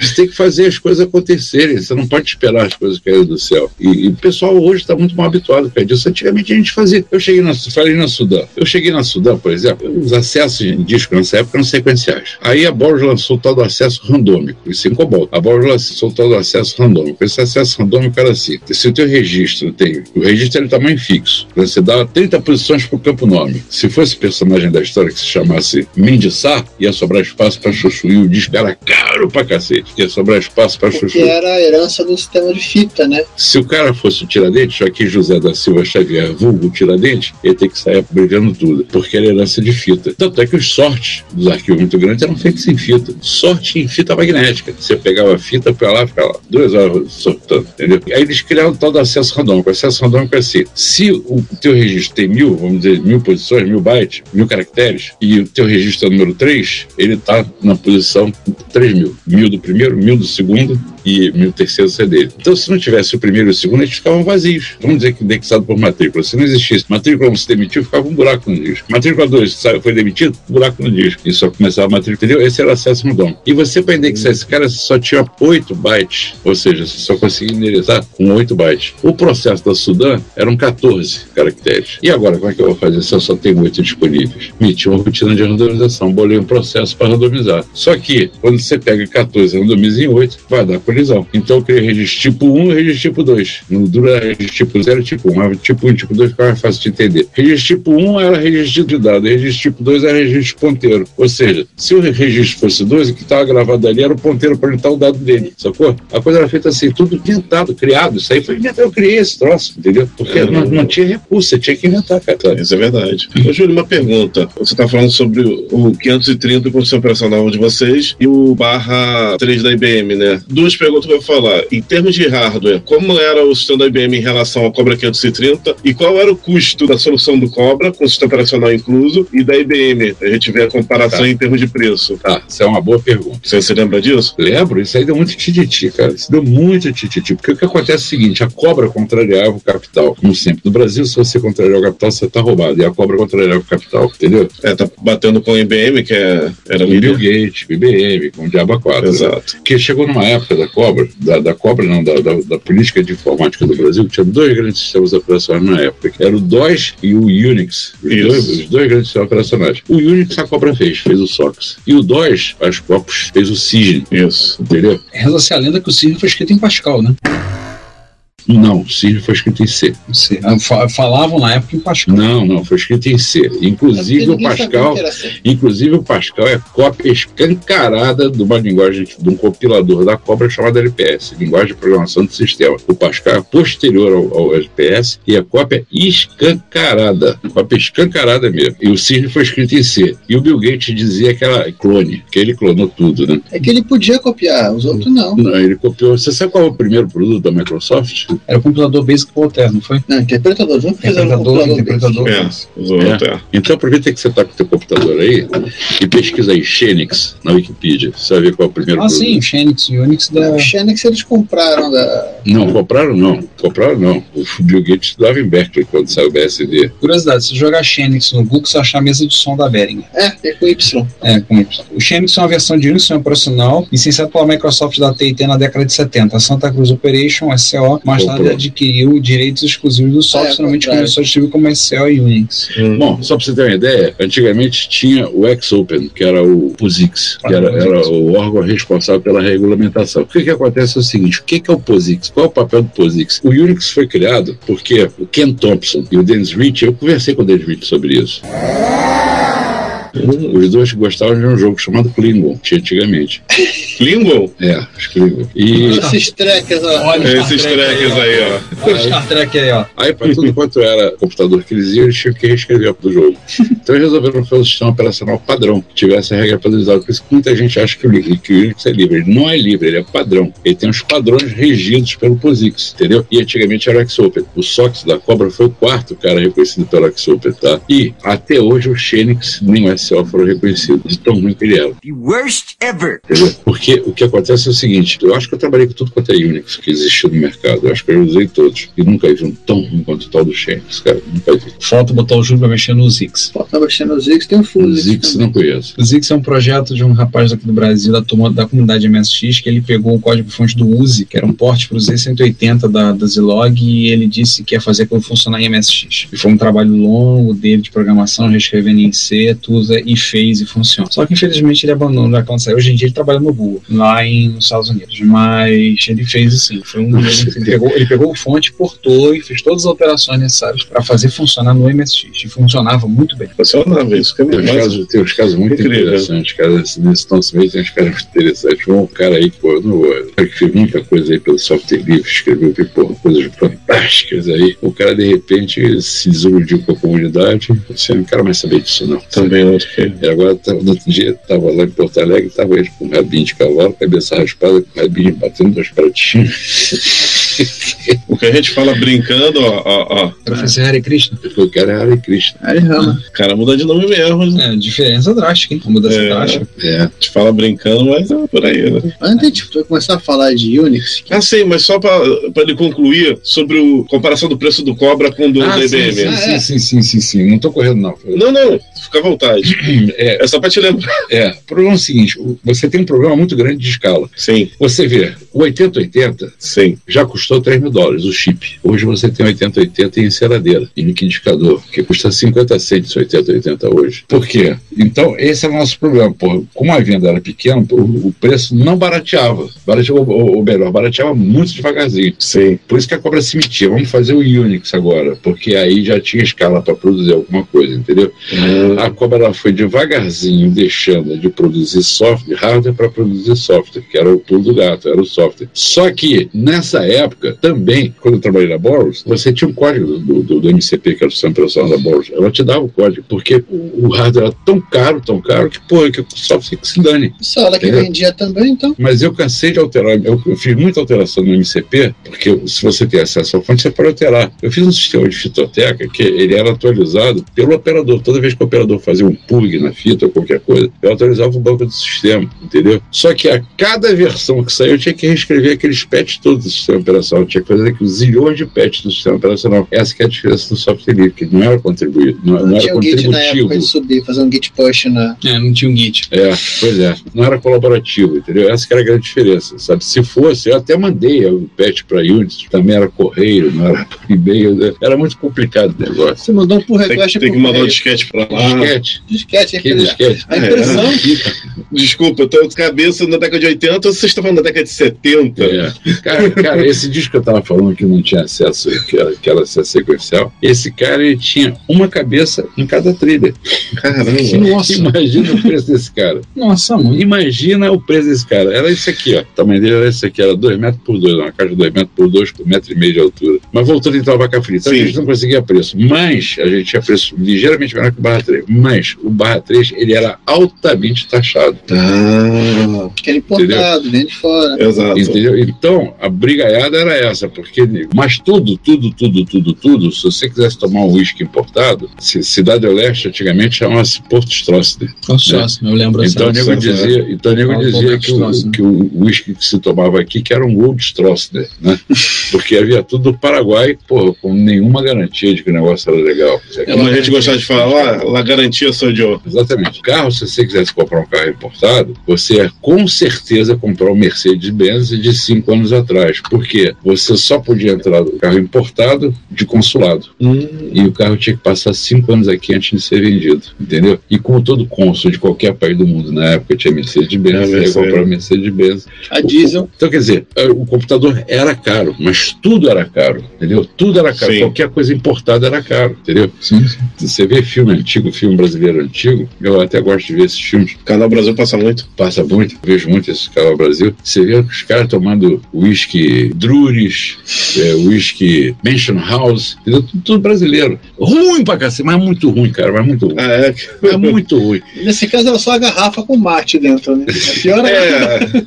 você tem que fazer as coisas acontecerem. Você não pode esperar as coisas caírem do céu. E, e o pessoal hoje está muito mal habituado com isso. Antigamente a gente fazia. Eu cheguei na, falei na Sudã. Eu cheguei na Sudã, por exemplo, os acessos de disco nessa época eram sequenciais. Aí a Borges lançou o tal do acesso randômico, isso em Cobol. A Borges lançou o tal do acesso randômico. Esse acesso randômico era assim: se o teu registro tem. O registro é de tamanho fixo. Você dá 30 posições para o campo nome. Se fosse personagem da história que se chamasse Mendissá, ia sobrar espaço para chuchu. E o disco era caro pra cacete. Ia sobrar espaço para chuchu. Que era a herança do sistema de fita, né? Se o cara fosse o Tiradentes, Joaquim José da Silva Xavier, vulgo Tiradentes, ele tem que sair brigando tudo, porque era herança de fita. Tanto é que os sortes dos arquivos muito grandes eram feitos em fita. Sorte em fita magnética. Você pegava a fita pra lá, ficava lá, duas entendeu? Aí eles criaram o tal do acesso randômico. O acesso randômico é assim: se o teu registro tem mil, vamos dizer, mil posições, mil bytes, mil caracteres, e o teu registro é o número 3, ele tá na posição 3 mil. Mil do primeiro, mil do segundo e mil terceiro dele. Então, se não tivesse o primeiro e o segundo, eles ficavam vazios. Vamos dizer que indexado por matrícula. Se não existisse matrícula 1 se demitiu, ficava um buraco no disco. Matrícula 2 foi demitido, buraco no disco. E só começava a matrícula, entendeu? Esse era o acesso dom. E você, para indexar esse cara, só tinha 8 bytes. Ou seja, você só conseguia endereçar com 8 bytes. O processo da Sudan eram 14 caracteres. E agora, como é que eu vou fazer se eu só tenho 8 disponíveis? Meti uma rotina de randomização, bolei um processo para randomizar. Só que, quando você pega 14 e randomiza em 8, vai dar colisão. Então eu criei registro tipo 1 e registro tipo 2. No dura registro tipo 0 e tipo 1. Mas tipo 1 e tipo 2 fica mais fácil de entender. Registro tipo 1 era registro de dado, registro tipo 2 era registro ponteiro. Ou seja, se o registro fosse 2, o que estava gravado ali era o ponteiro para onde o dado dele, sacou? A coisa era feita assim, tudo inventado, criado. Isso aí foi inventado, eu criei esse troço, entendeu? Porque É. não, não tinha recurso, você tinha que inventar, cara. Isso é verdade. Ô, Júlio, uma pergunta. Você está falando sobre o 530 com o sistema operacional de vocês e o barra 3 da IBM, né? Duas perguntas que eu vou falar. Em termos de hardware, como era o sistema da IBM em relação ao Cobra 530 e qual era o custo da solução do Cobra com o sistema operacional incluso e da IBM? A gente vê a comparação Tá. em termos de preço. Tá, isso é uma boa pergunta. Você se lembra disso? Lembro, isso aí deu muito tititi, cara. Isso deu muito tititi. Porque o que acontece é o seguinte: a cobra contrariava o capital. Como sempre. No Brasil, se você contrariar o capital, você tá roubado. E a cobra contrariava o capital, entendeu? É, tá batendo com a IBM, que é, era Bill. Gates, IBM, com o Diabo 4. Exato. Porque chegou numa época da cobra, da, da cobra não, da, da, da política de informática do Brasil, que tinha dois grandes sistemas operacionais na época, que era o DOS e o Unix. Os, dois, os dois grandes sistemas operacionais. O Unix a cobra fez, fez o SOX. E o DOS, as copos, fez o Cisne, Isso. entendeu? Reza-se a lenda que o Cisne foi escrito em Pascal, né? Não, o Cisne foi escrito em C. Não. Fa- Falavam na época em Pascal. Não, não, foi escrito em C. Inclusive o Ninguém sabia Pascal, inclusive o Pascal é cópia escancarada de uma linguagem de um compilador da cobra chamada LPS, linguagem de programação do sistema. O Pascal é posterior ao, ao LPS e é cópia escancarada, cópia escancarada mesmo. E o Cisne foi escrito em C. E o Bill Gates dizia que era clone, que ele clonou tudo, né? É que ele podia copiar, os outros não. Não, ele copiou. Você sabe qual é o primeiro produto da Microsoft? Era o compilador Basic Voltaire, não foi? Não, interpretador. Não Interpretador, computador. interpretador. É, usou É. até. Então aproveita que você está com o teu computador aí e pesquisa aí Xenix na Wikipedia. Você vai ver qual é o primeiro Ah, produto. sim, o Xenix, o Unix da. O Xenex eles compraram da. Não, compraram não. Compraram não. O Bill Gates estudava em Berkeley quando saiu o BSD. Curiosidade, se jogar Xenix no Google, você achar a mesa de som da Behringer. É, é com Y. É, com Y. O Xenix é uma versão de Unix sistema operacional licenciado pela Microsoft da TIT na década de 70. A Santa Cruz Operation, SCO, mais adquiriu direitos exclusivos do software, É, finalmente contrário. começou a distribuir como SCO e Unix. Bom, só para você ter uma ideia, antigamente tinha o X-Open, que era o POSIX, que era, era o órgão responsável pela regulamentação. O que, que acontece é o seguinte, o que, que é o POSIX? Qual é o papel do POSIX? O Unix foi criado porque o Ken Thompson e o Dennis Rich, eu conversei com o Dennis Rich sobre isso. Os dois gostavam de um jogo chamado Klingon, tinha antigamente. Klingon? É, os Klingon. E Esses trekkers, ó. Olha É, Esses trekkers aí, ó. Olha o Star Trek aí, ó. Aí, para tudo quanto era computador que eles iam, eles tinham que reescrever o jogo. Então, eles resolveram fazer um sistema operacional padrão, que tivesse a regra padronizada. Por isso que muita gente acha que o, Li- que o Unix é livre. Ele não é livre, ele é padrão. Ele tem os padrões regidos pelo POSIX, entendeu? E antigamente era o XOpen. O SOX da Cobra foi o quarto cara reconhecido pelo XOpen, tá? E até hoje o Xenix nem o SO foram reconhecidos, tão ruim que ele era. The worst ever. Entendeu? Porque o que acontece é o seguinte: eu acho que eu trabalhei com tudo quanto é Unix que existiu no mercado. Eu acho que eu usei todos. E nunca vi um tão ruim quanto o tal do Xenix, cara. Nunca vi. Falta botar o Júlio pra mexer no Zix. Falta mexendo no Zix, tem um O Fuzix. Zix não conheço. O Zix é um projeto de um rapaz aqui do Brasil, da, turma, da comunidade MSX, que ele pegou o código-fonte do UZI, que era um porte para o Z180 da, da Zilog, e ele disse que ia fazer aquilo funcionar em MSX. E foi um trabalho longo dele de programação, reescrevendo em C, tudo, e fez e funciona. Só que infelizmente ele abandonou quando saiu. Hoje em dia ele trabalha no Google, lá em, nos Estados Unidos. Mas ele fez assim, foi um ele pegou, ele pegou o fonte, portou e fez todas as alterações necessárias para fazer funcionar no MSX. E funcionava muito bem. Funcionava isso, que é Tem uns, casos, tem uns casos muito Incrível. interessantes, cara. Nesse nesse nosso meio tem uns caras muito interessantes. Um cara aí, pô, eu não vou. eu que muita coisa aí pelo software livre, escreveu pô, coisas fantásticas aí. O cara, de repente, se desiludiu com a comunidade. Você não quero mais saber disso, não. também outro que E agora, tá- no outro dia, tava lá em Porto Alegre, tava ele com um rabinho de cavalo, cabeça raspada, com o rabinho batendo dois pratinhos. O que a gente fala brincando, ó, ó, ó. Professor Hare Krishna. O que eu quero é Hare Krishna. Aí rama. O cara muda de nome mesmo. né? É, diferença drástica, hein? Mudança É. drástica. É. A gente fala brincando, mas é por aí, né? Antes de tipo, começar a falar de Unix, que Ah, sim, mas só pra, pra ele concluir sobre a comparação do preço do Cobra com o do Ah, da sim, sim, sim, sim, sim, sim. Não tô correndo, não. Não, não, fica à vontade. É, É só pra te lembrar. É, o problema é o seguinte: o- você tem um problema muito grande de escala. Sim, Você vê, o 8080 sim. já custou 3 mil dólares, o chip. Hoje você tem 8080 em enceradeira, em liquidificador, que custa 50 cents 8080 hoje. Por quê? Então, esse é o nosso problema. Pô, como a venda era pequena, pô, o preço não barateava. Barateava, ou, ou melhor, barateava muito devagarzinho. Sim. Por isso que a cobra se metia. Vamos fazer o Unix agora, porque aí já tinha escala para produzir alguma coisa, entendeu? A cobra ela foi devagarzinho deixando de produzir software, hardware para produzir software, que era o pulo do gato, era o software. Só que nessa época, também, quando eu trabalhei na Boros, você tinha um código do, do, do MCP, que era o sistema operacional da Boros. Ela te dava o código, porque o, o hardware era tão caro, tão caro, que, pô, que o software que se dane. Isso ela que vendia também, então. Mas eu cansei de alterar. Eu, eu fiz muita alteração no MCP, porque se você tem acesso à fonte, você pode alterar. Eu fiz um sistema de fitoteca que ele era atualizado pelo operador. Toda vez que o operador fazia um plug na fita ou qualquer coisa, eu atualizava o banco do sistema, entendeu? Só que a cada versão que saiu, eu tinha que reescrever aqueles patches todos do sistema operacional. Eu tinha que fazer aqueles zilhões de patches do sistema operacional. Essa que é a diferença do software livre, que não era contribuído, não, Não, não era tinha um git na época contributivo. de subir, fazer um git push na. É, não tinha um Git. É, pois é. Não era colaborativo, entendeu? Essa que era a grande diferença, sabe? Se fosse, eu até mandei o patch para Unity, também era correio, não era e-mail, né? era muito complicado o negócio. Você mandou um pull Tem, request tem que mandar o correio. disquete pra lá. Disquete, disquete. que aquele- disquete. A impressão. Desculpa, eu tô com cabeça na década de 80 ou vocês estão falando da década de 70? É. Cara, cara, esse disco que eu tava falando que não tinha acesso, que era, que era acesso sequencial, esse cara ele tinha uma cabeça em cada trilha. Caramba. Nossa, Imagina o preço desse cara. nossa, mãe. Imagina o preço desse cara. Era isso aqui, ó. O tamanho dele era esse aqui, era 2 metros por 2, uma caixa de 2 metros por 2, com 1,5 metro e meio de altura. Mas voltando então a vaca frita, Sim. a gente não conseguia preço. Mas a gente tinha preço ligeiramente menor que o barra 3. Mas o barra 3, ele era altamente taxado. Ah, Que era importado, vem de fora. exato. Entendeu? Então, a brigaiada era essa, porque. Mas tudo, tudo, tudo, tudo, tudo, se você quisesse tomar um uísque importado, ci- Cidade do Leste antigamente chamava-se Porto Strossner. Nossa, eu lembro assim. Então o nego dizia, então, o nego dizia que, Stroessner. o, que o uísque que se tomava aqui que era um Gold Stroessner, né? Porque havia tudo do Paraguai, porra, com nenhuma garantia de que o negócio era legal. Como a gente gostava de falar, lá garantia sou eu. Exatamente. Carro, se você quisesse comprar um carro importado, você ia com certeza comprar o Mercedes-Benz de cinco anos atrás. Por quê? Você só podia entrar no carro importado de consulado. E o carro tinha que passar cinco anos aqui antes de ser vendido, entendeu? E como todo cônsul de qualquer país do mundo na época tinha Mercedes-Benz, É, você ia comprar Mercedes-Benz. A diesel. Então, quer dizer, eh, o computador era caro, mas tudo era caro, entendeu? Tudo era caro. Sim. Qualquer coisa importada era caro, entendeu? Sim, Você vê filme antigo, filme brasileiro antigo, eu até gosto de ver esses filmes, Canal Brasil passa muito. passa muito, vejo muito esse canal Brasil. Você vê os caras tomando whisky Drures, é, whisky Mansion House? Tudo, tudo brasileiro. Ruim pra cacete, mas muito ruim, cara, mas muito ruim. Ah, é? É muito ruim. Nesse caso era só a garrafa com mate dentro, né? A pior é.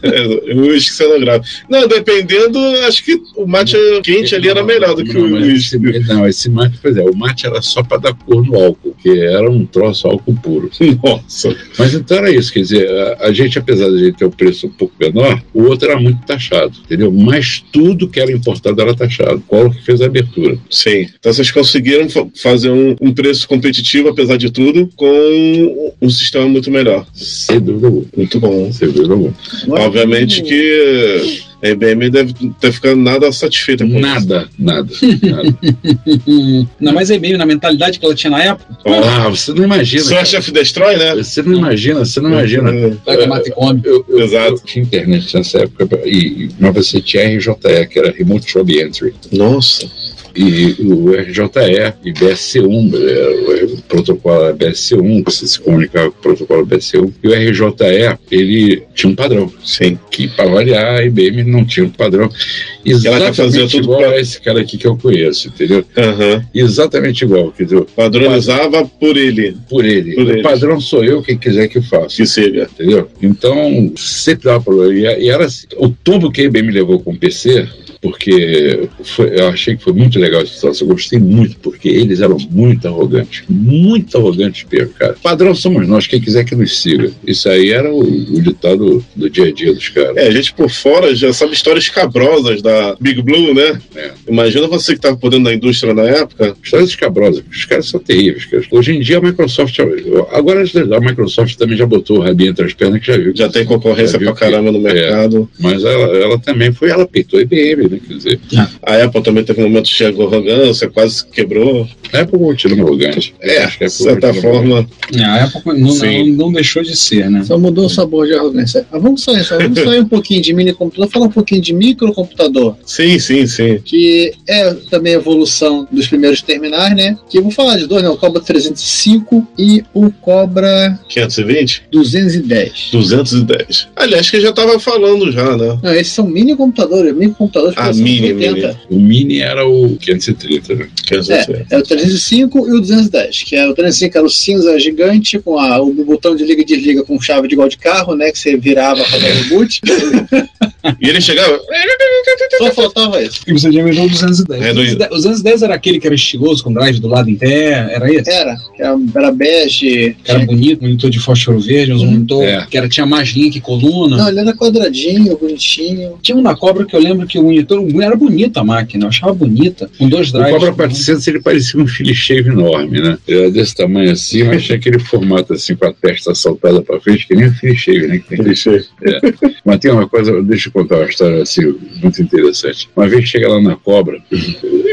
É, é, o uísque cenográfico. Não, dependendo, acho que o mate quente ali era melhor do que Não, o uísque. Não, esse mate, pois é, o mate era só para dar cor no álcool, que era um troço álcool puro. Nossa. Mas então era isso, quer dizer, a, a gente, apesar de a gente ter um preço um pouco menor, o outro era muito taxado, entendeu? Mas tudo que era importado era taxado. Qual que fez a abertura? Sim. Então vocês conseguiram fa- fazer um, um preço competitivo, apesar de tudo, com um sistema muito melhor. Sem dúvida alguma. Muito bom. Sem dúvida alguma. Obviamente que a IBM deve ter ficado nada satisfeita com isso. Nada, nada, nada. Não, mas é meio na mentalidade que ela tinha na época. Ah, você não imagina. Search cara. of Destroy, né? Você não imagina, você não imagina. Pega mata e come. Eu, eu, Exato. eu tinha internet nessa época, e, e- mas você tinha RJE, que era Remote Job Entry. Nossa. E o RJE e BSC1, é, o protocolo era BSC1, você se comunicava com o protocolo BSC1, e o RJE, ele tinha um padrão. Sim. Que, para variar, a IBM não tinha um padrão. fazer Exatamente igual pra- a esse cara aqui que eu conheço, entendeu? Aham. Exatamente igual, quer dizer, Padronizava por ele. por ele. Por o ele. padrão sou eu, quem quiser que faça. Que siga. Entendeu? Então, sempre dava problema. E, era assim, o tombo que a IBM levou com o PC, porque foi- eu achei que foi muito legal esse troço, eu gostei muito, porque eles eram muito arrogantes. Muito arrogantes mesmo, cara. Padrão somos nós, quem quiser que nos siga. Isso aí era o, o ditado do dia a dia dos caras. É, a gente por fora já sabe histórias escabrosas da Big Blue, né? É. Imagina você que estava por dentro da indústria na época. Histórias escabrosas. Os caras são terríveis. Cara. Hoje em dia a Microsoft. Agora a Microsoft também já botou o rabinho entre as pernas que já viu. Já tem concorrência pra caramba no que- é. mercado. Mas ela, ela também foi, ela peitou a IBM, né? Quer dizer, A Apple também teve momentos de arrogância, quase quebrou. a Apple continua arrogante. É, de Apple certa forma. É, a época não, não, não deixou de ser, né? Só mudou o sabor de arrogância. Ah, vamos sair, só vamos sair um pouquinho de mini computador, falar um pouquinho de microcomputador, Sim, sim, sim. que é também a evolução dos primeiros terminais, né? Que eu vou falar de dois, né? O Cobra 305 e o Cobra 520? 210. 210. Aliás, que já tava falando já, né? Não, esses são mini computadores, mini computadores Ah, mini, 80. O Mini era o 530, né? 520. É, é o 305 e o 210, que é o 305 era o cinza gigante com a- o botão de liga e desliga com chave de igual de carro, né? Que você virava para dar o boot. E ele chegava. Só faltava isso. E você já inventou o 210. É, o do- 210 o 210 era aquele que era estiloso, com drive do lado em pé, era esse? Era, que era, era bege. Que era bonito, monitor de fósforo verde, uns monitor É. que era, tinha mais linha que coluna. Não, ele era quadradinho, bonitinho. Tinha um na Cobra que eu lembro que o monitor era bonita a máquina, eu achava bonita, com dois O drives. Cobra 400 ele parecia um Philips enorme, né? Ele era desse tamanho assim, mas tinha aquele formato assim com a testa saltada para frente, que nem o Philips, né? Que tem Clichê. Mas tem uma coisa, deixa eu contar uma história assim, muito interessante. Uma vez chega lá na Cobra,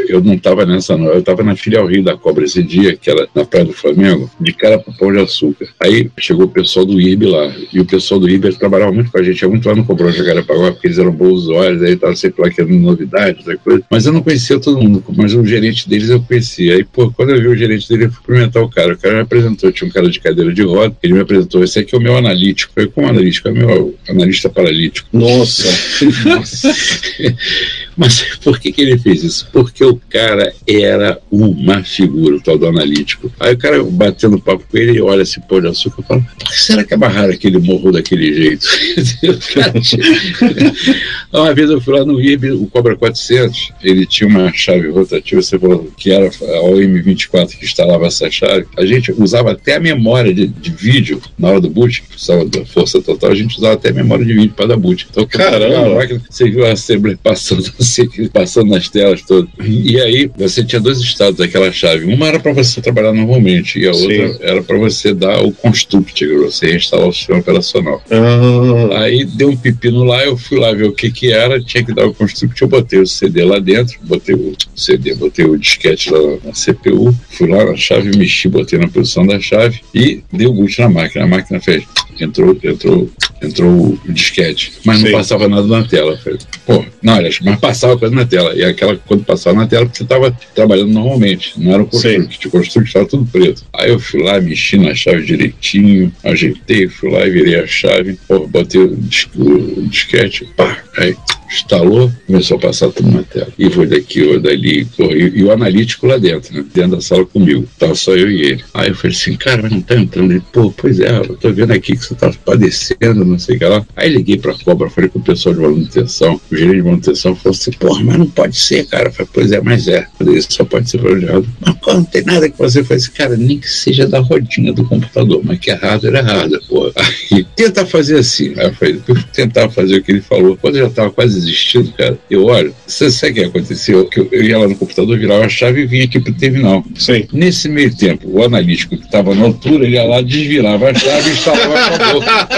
eu não estava nessa, não, eu estava na filial Rio da Cobra esse dia, que era na Praia do Flamengo, de cara pro Pão de Açúcar. Aí chegou o pessoal do IRB lá, e o pessoal do IRB trabalhava muito com a gente, ia muito lá no Cobrão de Jacarepaguá, porque eles eram bons usuários, aí tava sempre lá querendo novidades, essa coisa. Mas eu não conhecia todo mundo, mas o gerente deles eu conhecia. Aí, pô, quando eu vi o gerente dele, eu fui cumprimentar o cara. O cara me apresentou, tinha um cara de cadeira de roda, ele me apresentou, esse aqui é o meu analítico. Eu falei, como analítico? É o meu analista paralítico. Nossa. Nossa. Mas por que, que ele fez isso? Porque o cara era uma figura, o tal do analítico. Aí o cara batendo papo com ele, olha esse pão de açúcar e fala: por que será que amarraram aquele morro daquele jeito? Uma vez eu fui lá no IB, o Cobra 400, ele tinha uma chave rotativa, você falou que era a OM24 que instalava essa chave. A gente usava até a memória de, de vídeo na hora do boot, que precisava da força total, a gente usava até a memória de vídeo para dar boot. Então, Caramba. a máquina, você viu a Assembly passando você passando nas telas todas. E aí você tinha dois estados daquela chave. Uma era para você trabalhar normalmente e a outra Sim. era para você dar o construct, você instalar o sistema operacional. Ah, Aí deu um pepino lá, eu fui lá ver o que que era, tinha que dar o construct, eu botei o CD lá dentro, botei o CD, botei o disquete lá na CPU, fui lá na chave, mexi, botei na posição da chave e dei o boot na máquina. A máquina fez, entrou, entrou, entrou o disquete, mas não Sim. passava nada na tela. Falei, pô, não, aliás, mas passava coisa na tela. E aquela, quando passava na tela, porque você estava trabalhando normalmente, não era o construct, o construct estava tudo preto. Aí eu fui lá, mexi na chave direitinho, ajeitei, fui lá e virei a chave, pô, botei o disquete, pá, aí instalou, começou a passar tudo na tela. E foi daqui, foi dali, e, e o analítico lá dentro, né? Dentro da sala comigo. Tava só eu e ele. Aí eu falei assim, cara, mas não tá entrando. Ele, pô, pois é, eu tô vendo aqui que você tá padecendo, não sei o que lá. Aí liguei pra cobra, falei com o pessoal de manutenção, o gerente de manutenção falou assim, porra, mas não pode ser, cara. Eu falei, pois é, mas é. Falei, isso só pode ser planejado. Mas não tem nada que fazer. Eu falei assim, cara, nem que seja da rodinha do computador, mas que hardware, é hardware, pô. Aí, tenta fazer assim. Aí eu falei, tentar fazer o que ele falou. Quando eu já tava quase desistindo, cara, eu olho, você sabe o que aconteceu? Que eu, eu ia lá no computador, virava a chave e vinha aqui pro terminal. Nesse meio tempo, o analítico que estava na altura, ele ia lá, desvirava a chave e instalava a boca.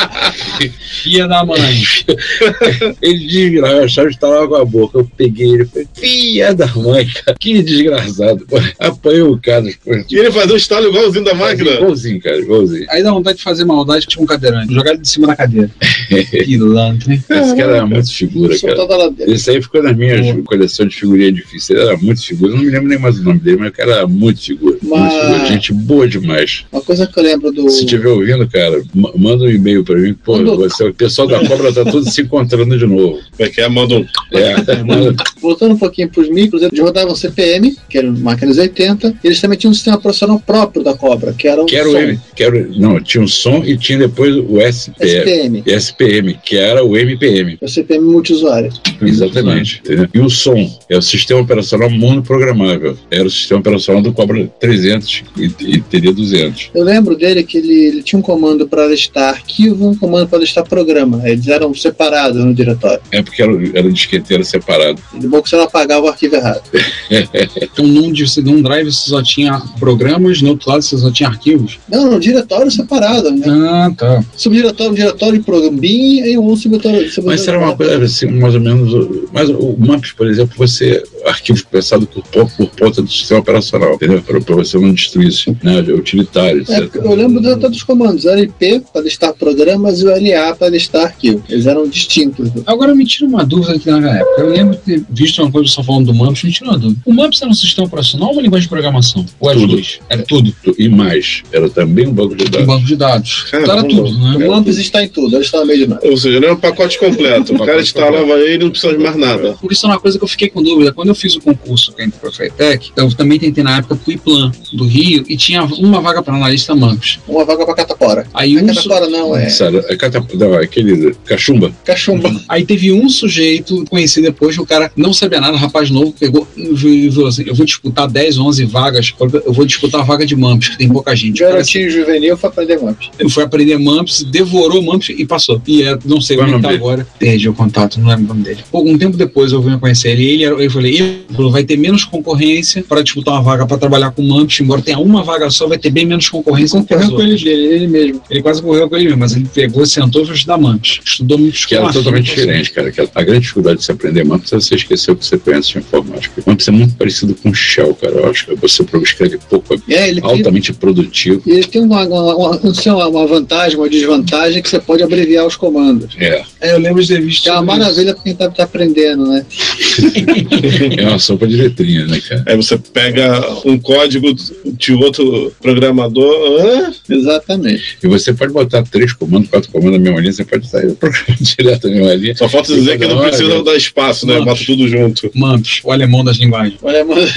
Filha da mãe. Ele desvirava a chave e instalava com a boca. Eu peguei ele e falei, filha da mãe, cara, que desgraçado. Pô, apanhou o cara. Pô, E ele fazia o estalo igualzinho da máquina. Igualzinho, cara, igualzinho. Aí dá vontade de fazer maldade com um cadeirante. Jogar ele de cima da cadeira. Pilantra, hein? Esse cara era muito figura, cara. Esse aí ficou na minha coleção de figurinha difícil. Ele era muito figura. Eu não me lembro nem mais o nome dele, mas o cara era muito figura. Muito figura. Gente boa demais. Uma coisa que eu lembro do. Se estiver ouvindo, cara, ma- manda um e-mail pra mim. Pô, Mandou. você, o pessoal da cobra tá todo se encontrando de novo. Como é que é? Manda um. É, manda. Voltando um pouquinho para os micros, eles rodavam CPM, que eram máquinas 80, e eles também tinham um sistema profissional próprio da Cobra, que era o Quero som, ele. Quero, não, tinha o som e tinha depois o SPM. SPM, SPM, que era o MPM. o CPM multiusuário. Exatamente. entendeu? E o som é o sistema operacional monoprogramável. Era o sistema operacional do Cobra 300 e, e teria 200. Eu lembro dele que ele, ele tinha um comando para listar arquivo, um comando para listar programa. Eles eram separados no diretório. É porque era, era disqueteiro separado. De bom que você não apagava o arquivo errado. Então, num, num drive você só tinha programas, no outro lado você só tinha arquivos. Não, no diretório separado. Né? Ah, tá. Subdiretório, diretório de programa BIM e um subdiretório. Mas era uma coisa assim, mais ou menos. Mas o MAPS, por exemplo, você. Arquivo pensado por ponta, por ponta do sistema operacional, entendeu? Para você não destruir isso, né? Utilitário, É, etc. eu lembro de todos os comandos. Era IP para listar programas e o LA para listar arquivo. Eles eram distintos. Agora me tira uma dúvida aqui na época. Eu lembro de ter visto uma coisa que você falando do MAMPS, me tira uma dúvida. O MAMPS era um sistema operacional ou uma linguagem de programação? Ou as Tudo. duas? Era tudo. E mais, era também um banco de Um dados. banco de dados. Caramba. Então era tudo, né? O Lampes está em tudo. Eles estão no meio de nada. Ou seja, não é um pacote completo. O cara instalava ele e não precisava de mais nada. Por isso é uma coisa que eu fiquei com dúvida. Quando eu fiz o concurso que é para a FETEC, eu também tentei na época pro IPLAN do Rio e tinha uma vaga para analista MAMPS. Uma vaga para Catapora. Aí Não um, é su- Catapora, não, é Sabe, é não, é aquele cachumba. Cachumba. aí teve um sujeito, conheci depois, que o cara não sabia nada, rapaz novo, pegou e falou assim: Eu vou disputar 10, 11 vagas, eu vou disputar a vaga de MAMPS, que tem pouca gente. O Garotinho juvenil foi aprender MAMPS. Ele foi aprender MAMPS, devorou MAMPS e passou. E é, não sei Qual como é o é que tá agora. Perdi o contato, não lembro o nome dele. Algum tempo depois eu vim conhecer ele. Ele, era, eu falei, ele vai ter menos concorrência para disputar uma vaga para trabalhar com MAMPS. Embora tenha uma vaga só, vai ter bem menos concorrência. as Correu com ele ele mesmo. Ele quase correu com ele mesmo, mas ele pegou, sentou e foi estudar MAMPS. Estudou muito Que era totalmente diferente, cara. Que a grande dificuldade de se aprender MAMPS é você esquecer o que você conhece de informática. MAMPS é muito parecido com Shell, cara. Eu acho que você escreve pouco, é É, ele tem, altamente produtivo. ele tem uma, uma, uma, uma- vantagem, uma desvantagem que você pode abreviar os comandos. É, É, eu lembro de ter visto. É uma maravilha pra quem tá, tá aprendendo, né? é uma sopa de letrinha, né, cara? Aí você pega um código de outro programador. hã? Exatamente. E você pode botar três comandos, quatro comandos na mesma linha, você pode sair do programa direto na mesma linha. Só falta dizer que não precisa dar espaço, né? Mano. Bota tudo junto. MAMPS, o alemão das linguagens. Olha, mano,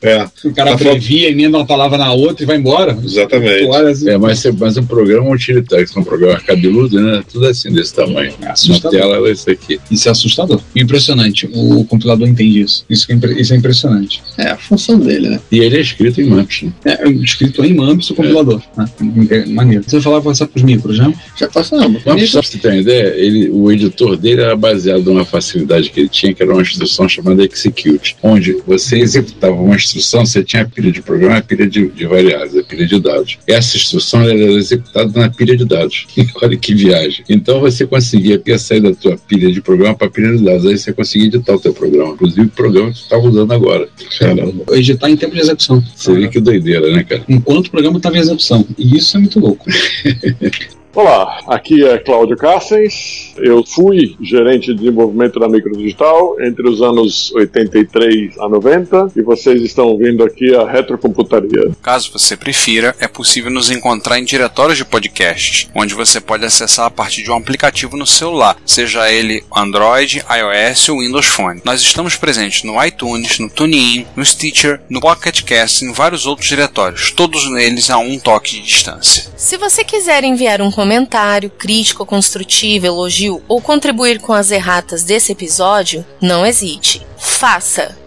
É, O cara Tá falando- abrevia, emenda uma palavra na outra e vai embora. exatamente. Assim, É, mas, você- mas um programa utilitário, que são um programa cabeludo, né? Tudo assim desse tamanho. é Na assustador. tela é isso aqui. Isso é assustador. Impressionante. O compilador entende isso. Isso é, impre- isso é impressionante. é a função dele, né? E ele é escrito em MAMPS, né? É escrito em MAMPS o compilador. Né? Maneiro. Você falar vai passar para os micros, né? Já passamos. Mas só pra você ter uma ideia, ele, o editor dele era baseado numa facilidade que ele tinha, que era uma instrução chamada execute, onde você executava uma instrução, você tinha a pilha de programa, a pilha de, de variáveis, a pilha de dados. Essa instrução era executada na pilha de dados. Olha que viagem. Então você conseguia sair da tua pilha de programa para a pilha de dados, aí você conseguia editar o teu programa, inclusive o programa que você estava usando agora. Caramba. Editar em tempo de execução. Você vê que doideira, né, cara? Enquanto o programa estava em execução. E isso é muito louco. Olá, aqui é Cláudio Cassens. Eu fui gerente de desenvolvimento da Microdigital entre os anos 83 a 90 e vocês estão ouvindo aqui a Retrocomputaria. Caso você prefira, é possível nos encontrar em diretórios de podcasts, onde você pode acessar a partir de um aplicativo no celular, seja ele Android, iOS ou Windows Phone. Nós estamos presentes no iTunes, no TuneIn, no Stitcher, no Pocket Cast e em vários outros diretórios, todos eles a um toque de distância. Se você quiser enviar um comentário, crítico, construtivo, elogio ou contribuir com as erratas desse episódio, não hesite. Faça!